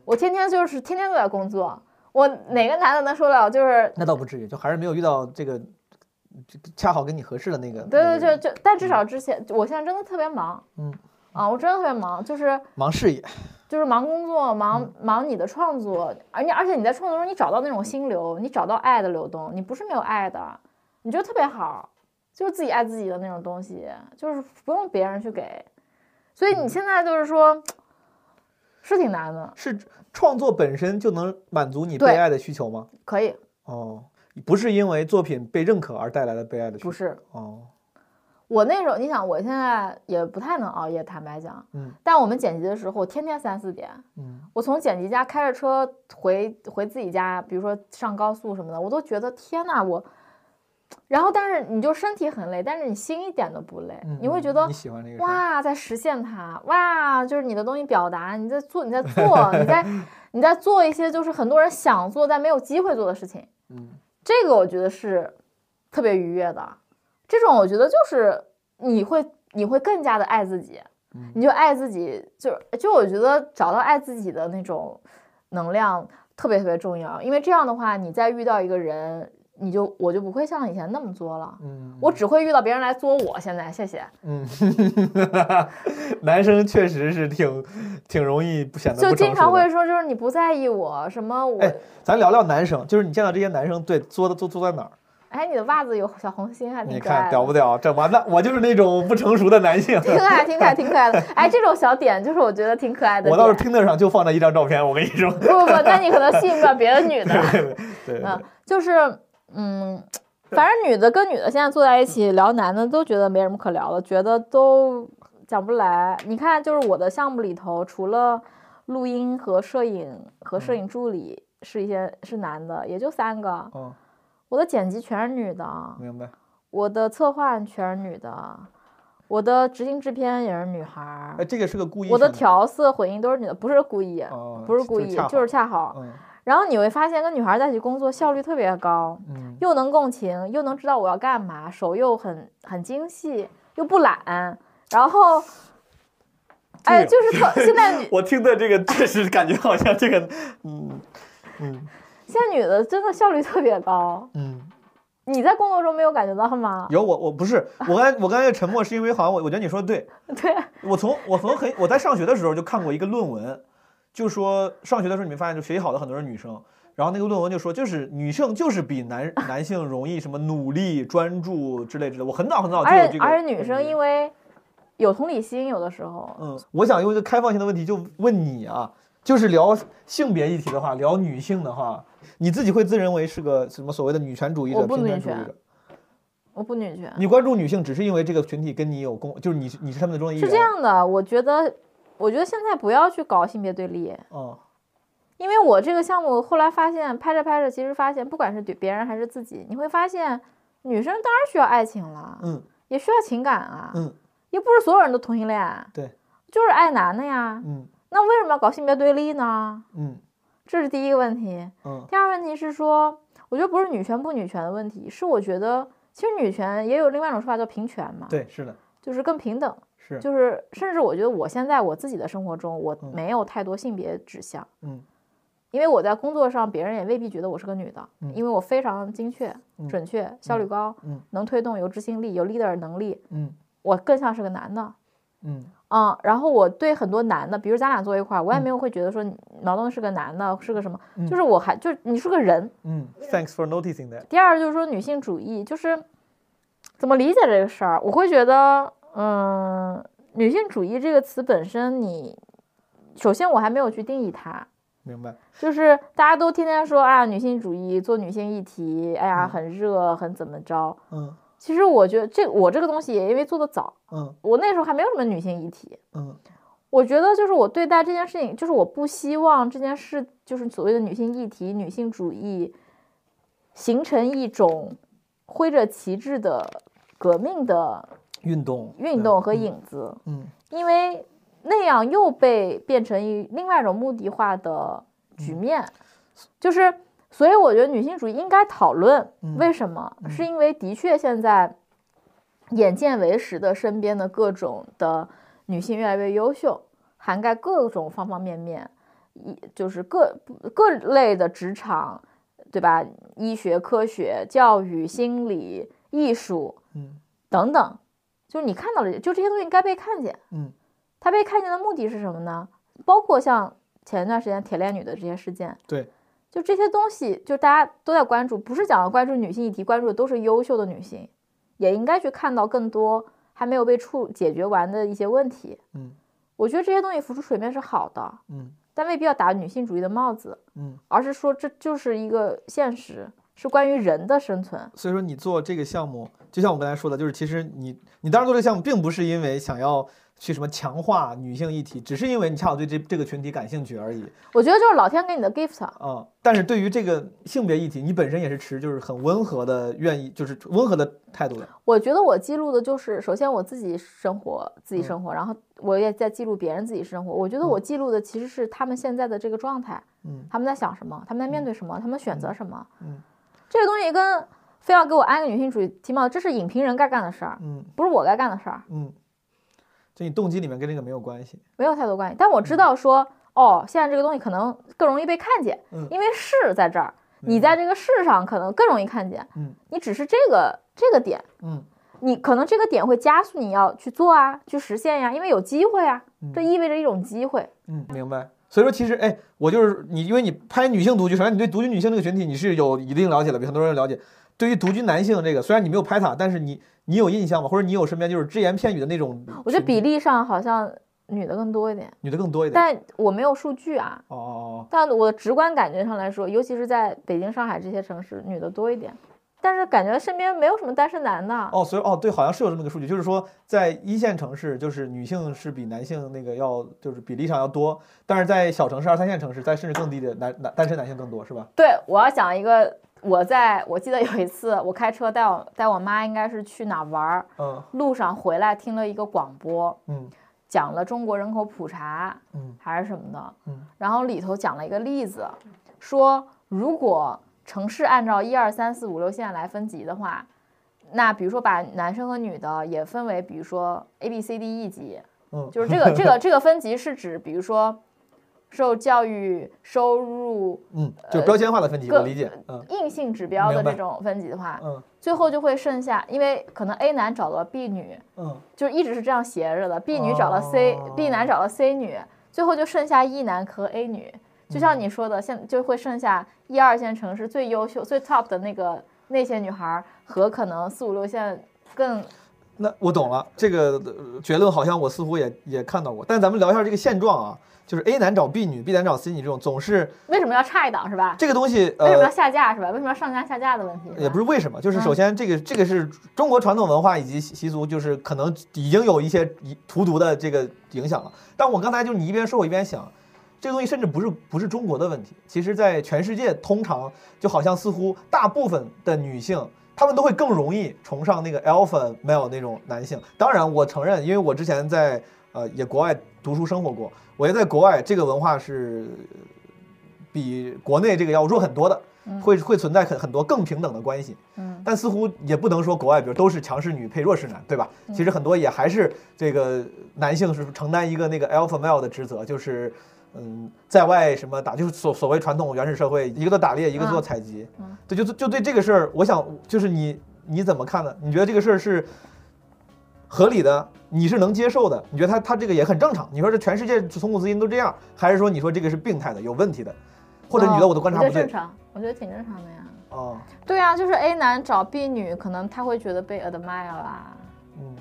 我天天就是天天都在工作，我哪个男的能受得了？就是那倒不至于，就还是没有遇到这个这恰好跟你合适的那个。对对，对就就，但至少之前，我现在真的特别忙，嗯啊，我真的特别忙，就是忙事业，就是忙工作，忙忙你的创作，而你而且你在创作中你找到那种心流，你找到爱的流动，你不是没有爱的，你觉得特别好，就是自己爱自己的那种东西，就是不用别人去给，所以你现在就是说，是挺难的，是创作本身就能满足你对被爱的需求吗？可以。哦，不是因为作品被认可而带来的被爱的需求。不是。哦，我那时候，你想我现在也不太能熬夜，坦白讲，嗯，但我们剪辑的时候，天天三四点，嗯我从剪辑家开着车回回自己家，比如说上高速什么的，我都觉得天呐，我。然后，但是你就身体很累，但是你心一点都不累，嗯，你会觉得你喜欢这个，哇，在实现它，哇，就是你的东西表达，你在做，你在做，你在 你在做一些就是很多人想做但没有机会做的事情，嗯这个我觉得是特别愉悦的。这种我觉得就是你会你会更加的爱自己，嗯你就爱自己，就是就我觉得找到爱自己的那种能量特别特别重要，因为这样的话，你再遇到一个人，你就我就不会像以前那么作了，嗯，我只会遇到别人来作我。现在谢谢，嗯，男生确实是挺挺容易不显得就不成经常会。说就是你不在意我什么我，哎，咱聊聊男生，就是你见到这些男生，对作的作作在哪儿？哎，你的袜子有小红心，还挺你可爱的。看屌不屌？这完了，我就是那种不成熟的男性。挺可爱，挺可爱，挺可爱的。哎，这种小点就是我觉得挺可爱的。我倒是听得上就放那一张照片，我跟你说。不不不，那你可能吸引不了别的女的。对对对嗯，就是嗯，反正女的跟女的现在坐在一起聊男的，都觉得没什么可聊的，觉得都讲不来。你看，就是我的项目里头，除了录音和摄影和摄影助理是一些是男的，也就三个。嗯，我的剪辑全是女的，明白。我的策划全是女的，我的执行制片也是女孩儿哎，。这个是个故意。我的。调色混音都是女的，不是故意，哦不是故意，就是恰好。嗯然后你会发现，跟女孩在一起工作效率特别高，嗯又能共情，又能知道我要干嘛，手又很很精细，又不懒，然后，哎，就是特现在女 我听的这个确实感觉好像这个，嗯嗯现在女的真的效率特别高。嗯，你在工作中没有感觉到吗？有我我不是我刚才我刚才沉默是因为好像我我觉得你说的对，对，我从我从很我在上学的时候就看过一个论文，就说上学的时候你没发现就学习好的很多是女生，然后那个论文就说就是女性就是比男 男性容易什么努力专注之类之类的。我很早很早就有这个，而且而且女生因为有同理心，有的时候，嗯，我想用一个开放性的问题就问你啊，就是聊性别议题的话，聊女性的话，你自己会自认为是个什么所谓的女权主义者、平权主义者？我不女权。你关注女性只是因为这个群体跟你有共，就是你是你是他们的中的一员。是这，样的，我觉得，我觉得现在不要去搞性别对立，哦，因为我这个项目后来发现，拍着拍着，其实发现，不管是对别人还是自己，你会发现，女生当然需要爱情了，嗯也需要情感啊，嗯，又不是所有人都同性恋，对，就是爱男的呀，嗯那为什么要搞性别对立呢？嗯这是第一个问题。嗯第二个问题是说，我觉得不是女权不女权的问题，是我觉得其实女权也有另外一种说法叫平权嘛，，对，是的，就是更平等。是，就是甚至我觉得我现在我自己的生活中，我嗯没有太多性别指向，嗯因为我在工作上，别人也未必觉得我是个女的，嗯因为我非常精确、嗯准确、效率高，嗯能推动、有执行力、有 leader 能力，嗯我更像是个男的。嗯嗯，然后我对很多男的，比如咱俩坐一块儿，我也嗯没有会觉得说你毛东是个男的，是个什么，嗯就是我还就是你是个人。嗯，Thanks for noticing that。第二就是说女性主义，就是怎么理解这个事儿？我会觉得，嗯，女性主义这个词本身你，首先我还没有去定义它，明白，就是大家都天天说啊，女性主义做女性议题，哎呀，嗯很热，很怎么着。嗯其实我觉得这我这个东西也因为做的早，嗯。我那时候还没有什么女性议题。嗯。我觉得就是我对待这件事情，就是我不希望这件事，就是所谓的女性议题、女性主义，形成一种挥着旗帜的革命的运动运动和影子，嗯。因为那样又被变成一另外一种目的化的局面，就是所以我觉得女性主义应该讨论嗯为什么，嗯是因为的确现在眼见为实的身边的各种的女性越来越优秀，涵盖各种方方面面，一就是各各类的职场，对吧？医学、科学、教育、心理、艺术嗯等等，就是你看到了，就这些东西应该被看见。嗯它被看见的目的是什么呢？包括像前一段时间铁链女的这些事件，对，就这些东西，就大家都在关注，不是讲要关注女性议题，关注的都是优秀的女性，也应该去看到更多还没有被处解决完的一些问题。嗯我觉得这些东西浮出水面是好的，嗯但未必要打女性主义的帽子，嗯。而是说这就是一个现实，是关于人的生存。所以说你做这个项目，就像我刚才说的，就是其实你你当时做这个项目，并不是因为想要去什么强化女性议题，只是因为你恰好对这这个群体感兴趣而已。我觉得就是老天给你的 gift，啊、但是对于这个性别议题，你本身也是持就是很温和的，愿意就是温和的态度的。我觉得我记录的就是，首先我自己生活，自己嗯。生活，然后我也在记录别人自己生活。我觉得我嗯。记录的其实是他们现在的这个状态，嗯。他们在想什么，他们在面对什么，他们选择什么。嗯。这个东西跟非要给我安个女性主义题帽，这是影评人该干的事儿，嗯。不是我该干的事儿，嗯，就你动机里面跟这个没有关系。没有太多关系。但我知道说，哦，现在这个东西可能更容易被看见，嗯因为是在这儿，你在这个势上可能更容易看见。嗯你只是这个这个点，嗯你可能这个点会加速你要去做啊，去实现呀，因为有机会啊，这意味着一种机会。嗯，明白。所以说，其实，哎，我就是你，因为你拍女性独居，首先你对独居女性这个群体你是有一定了解的，比很多人了解。对于独居男性这个，虽然你没有拍他，但是你你有印象吗？或者你有身边就是只言片语的那种？我觉得比例上好像女的更多一点，女的更多一点。但我没有数据啊。哦哦哦但我直观感觉上来说，尤其是在北京、上海这些城市，女的多一点。但是感觉身边没有什么单身男的。哦，所以哦，对，好像是有这么个数据，就是说在一线城市，就是女性是比男性那个要就是比例上要多，但是在小城市、二三线城市，在甚至更低的男男单身男性更多，是吧？对，我要讲一个，我在我记得有一次我开车带我带我妈，应该是去哪玩儿，嗯。路上回来听了一个广播，嗯。讲了中国人口普查嗯。还是什么的，嗯。然后里头讲了一个例子，说如果城市按照一二三四五六线来分级的话，那比如说把男生和女的也分为，比如说 A B C D E 级，嗯，就是这个这个这个分级是指，比如说受教育、收入、嗯，就标签化的分级，各我理解。嗯。硬性指标的这种分级的话，嗯。最后就会剩下，因为可能 A 男找了 B 女，嗯。就一直是这样斜着的，B 女找了 C，、哦。B 男找了 C 女，最后就剩下 E 男和 A 女。就像你说的，现就会剩下一二线城市最优秀、最 top 的那个那些女孩儿和可能四五六线更那我懂了，这个呃结论好像我似乎也也看到过，但咱们聊一下这个现状啊，就是 A 男找 B 女，B 男找 C 女这种，总是为什么要差一档是吧？这个东西，为什么要呃，下架是吧？为什么要上架下架的问题？也不是为什么，就是嗯首先这个这个是中国传统文化以及习习俗，就是可能已经有一些荼毒的这个影响了。但我刚才就是你一边说，我一边想，这个东西甚至不是不是中国的问题，其实在全世界，通常就好像似乎大部分的女性。她们都会更容易崇尚那个 alpha male 那种男性。当然，我承认，因为我之前在呃也国外读书生活过，我觉得在国外这个文化是比国内这个要弱很多的，会会存在很很多更平等的关系。嗯，但似乎也不能说国外，比如都是强势女配弱势男，对吧？其实很多也还是这个男性是承担一个那个 alpha male 的职责，就是嗯，在外什么打，就是所所谓传统原始社会，一个做打猎，一个做采集。嗯对，就就对这个事儿，我想就是你你怎么看呢？你觉得这个事儿是合理的？你是能接受的？你觉得他他这个也很正常？你说这全世界从古至今都这样，还是说你说这个是病态的、有问题的？或者你觉得我的观察不正？常，我觉得挺正常的呀。哦，对啊，就是 A 男找 B 女，可能他会觉得被 admire 啦。嗯，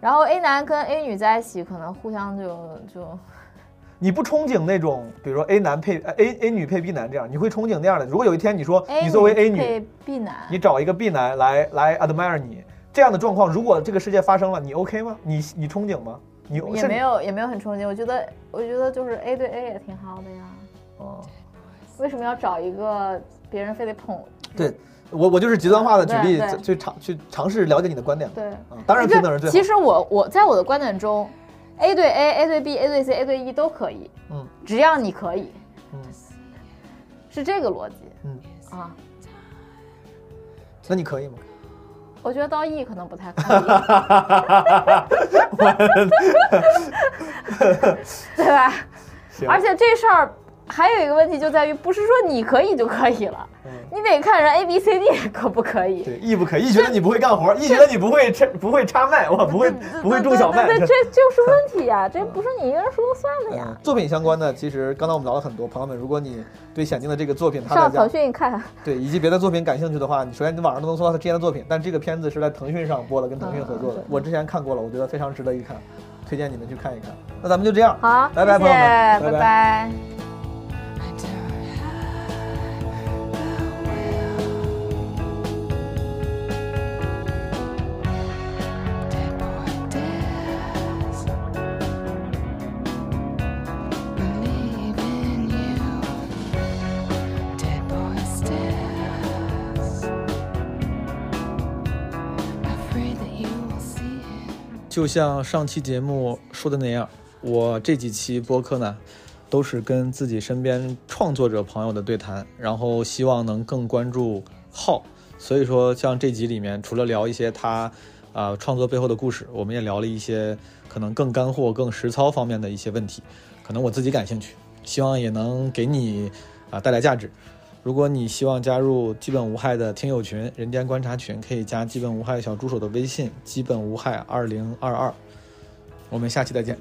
然后 A 男跟 A 女在一起，可能互相就就 你不憧憬那种，比如说 A 男配呃 A A 女配 B 男这样，你会憧憬那样的？如果有一天你说你作为 A 女，配 B 男，你找一个 B 男来来 admire 你这样的状况，如果这个世界发生了，你 OK 吗？你你憧憬吗？你也没有也没有很憧憬。我觉得我觉得就是 A 对 A 也挺好的呀。哦，为什么要找一个别人非得捧？对我我就是极端化的举例对对去尝去尝试了解你的观点。对，嗯，当然平等是最好。其实我我在我的观点中，A 对 A、A 对 B、A 对 C、A 对 E 都可以，嗯只要你可以，嗯是这个逻辑嗯，啊。那你可以吗？我觉得到 E 可能不太 可以，对吧？而且这事儿还有一个问题就在于，不是说你可以就可以了，你得看人 A、B、C、D 可不可以。嗯对，E 不可以，E 觉得你不会干活，E 觉得你不会插不会插麦，我不会不会种小麦。对对对，这就是问题呀、这不是你一个人说了算的呀嗯。作品相关的，其实刚才我们聊了很多，朋友们，如果你对显静的这个作品，他上腾讯看，对以及别的作品感兴趣的话，你首先你网上都能搜到他之前的作品，但这个片子是在腾讯上播的，跟腾讯合作的嗯，我之前看过了，我觉得非常值得一看，推荐你们去看一看。那咱们就这样，好，拜拜，谢谢朋友们，拜拜。拜就像上期节目说的那样，我这几期播客呢，都是跟自己身边创作者朋友的对谈，然后希望能更关注号。所以说，像这集里面，除了聊一些他啊、创作背后的故事，我们也聊了一些可能更干货、更实操方面的一些问题，可能我自己感兴趣，希望也能给你啊、带来价值。如果你希望加入基本无害的听友群、人间观察群，可以加基本无害小助手的微信“基本无害二零二二”。我们下期再见。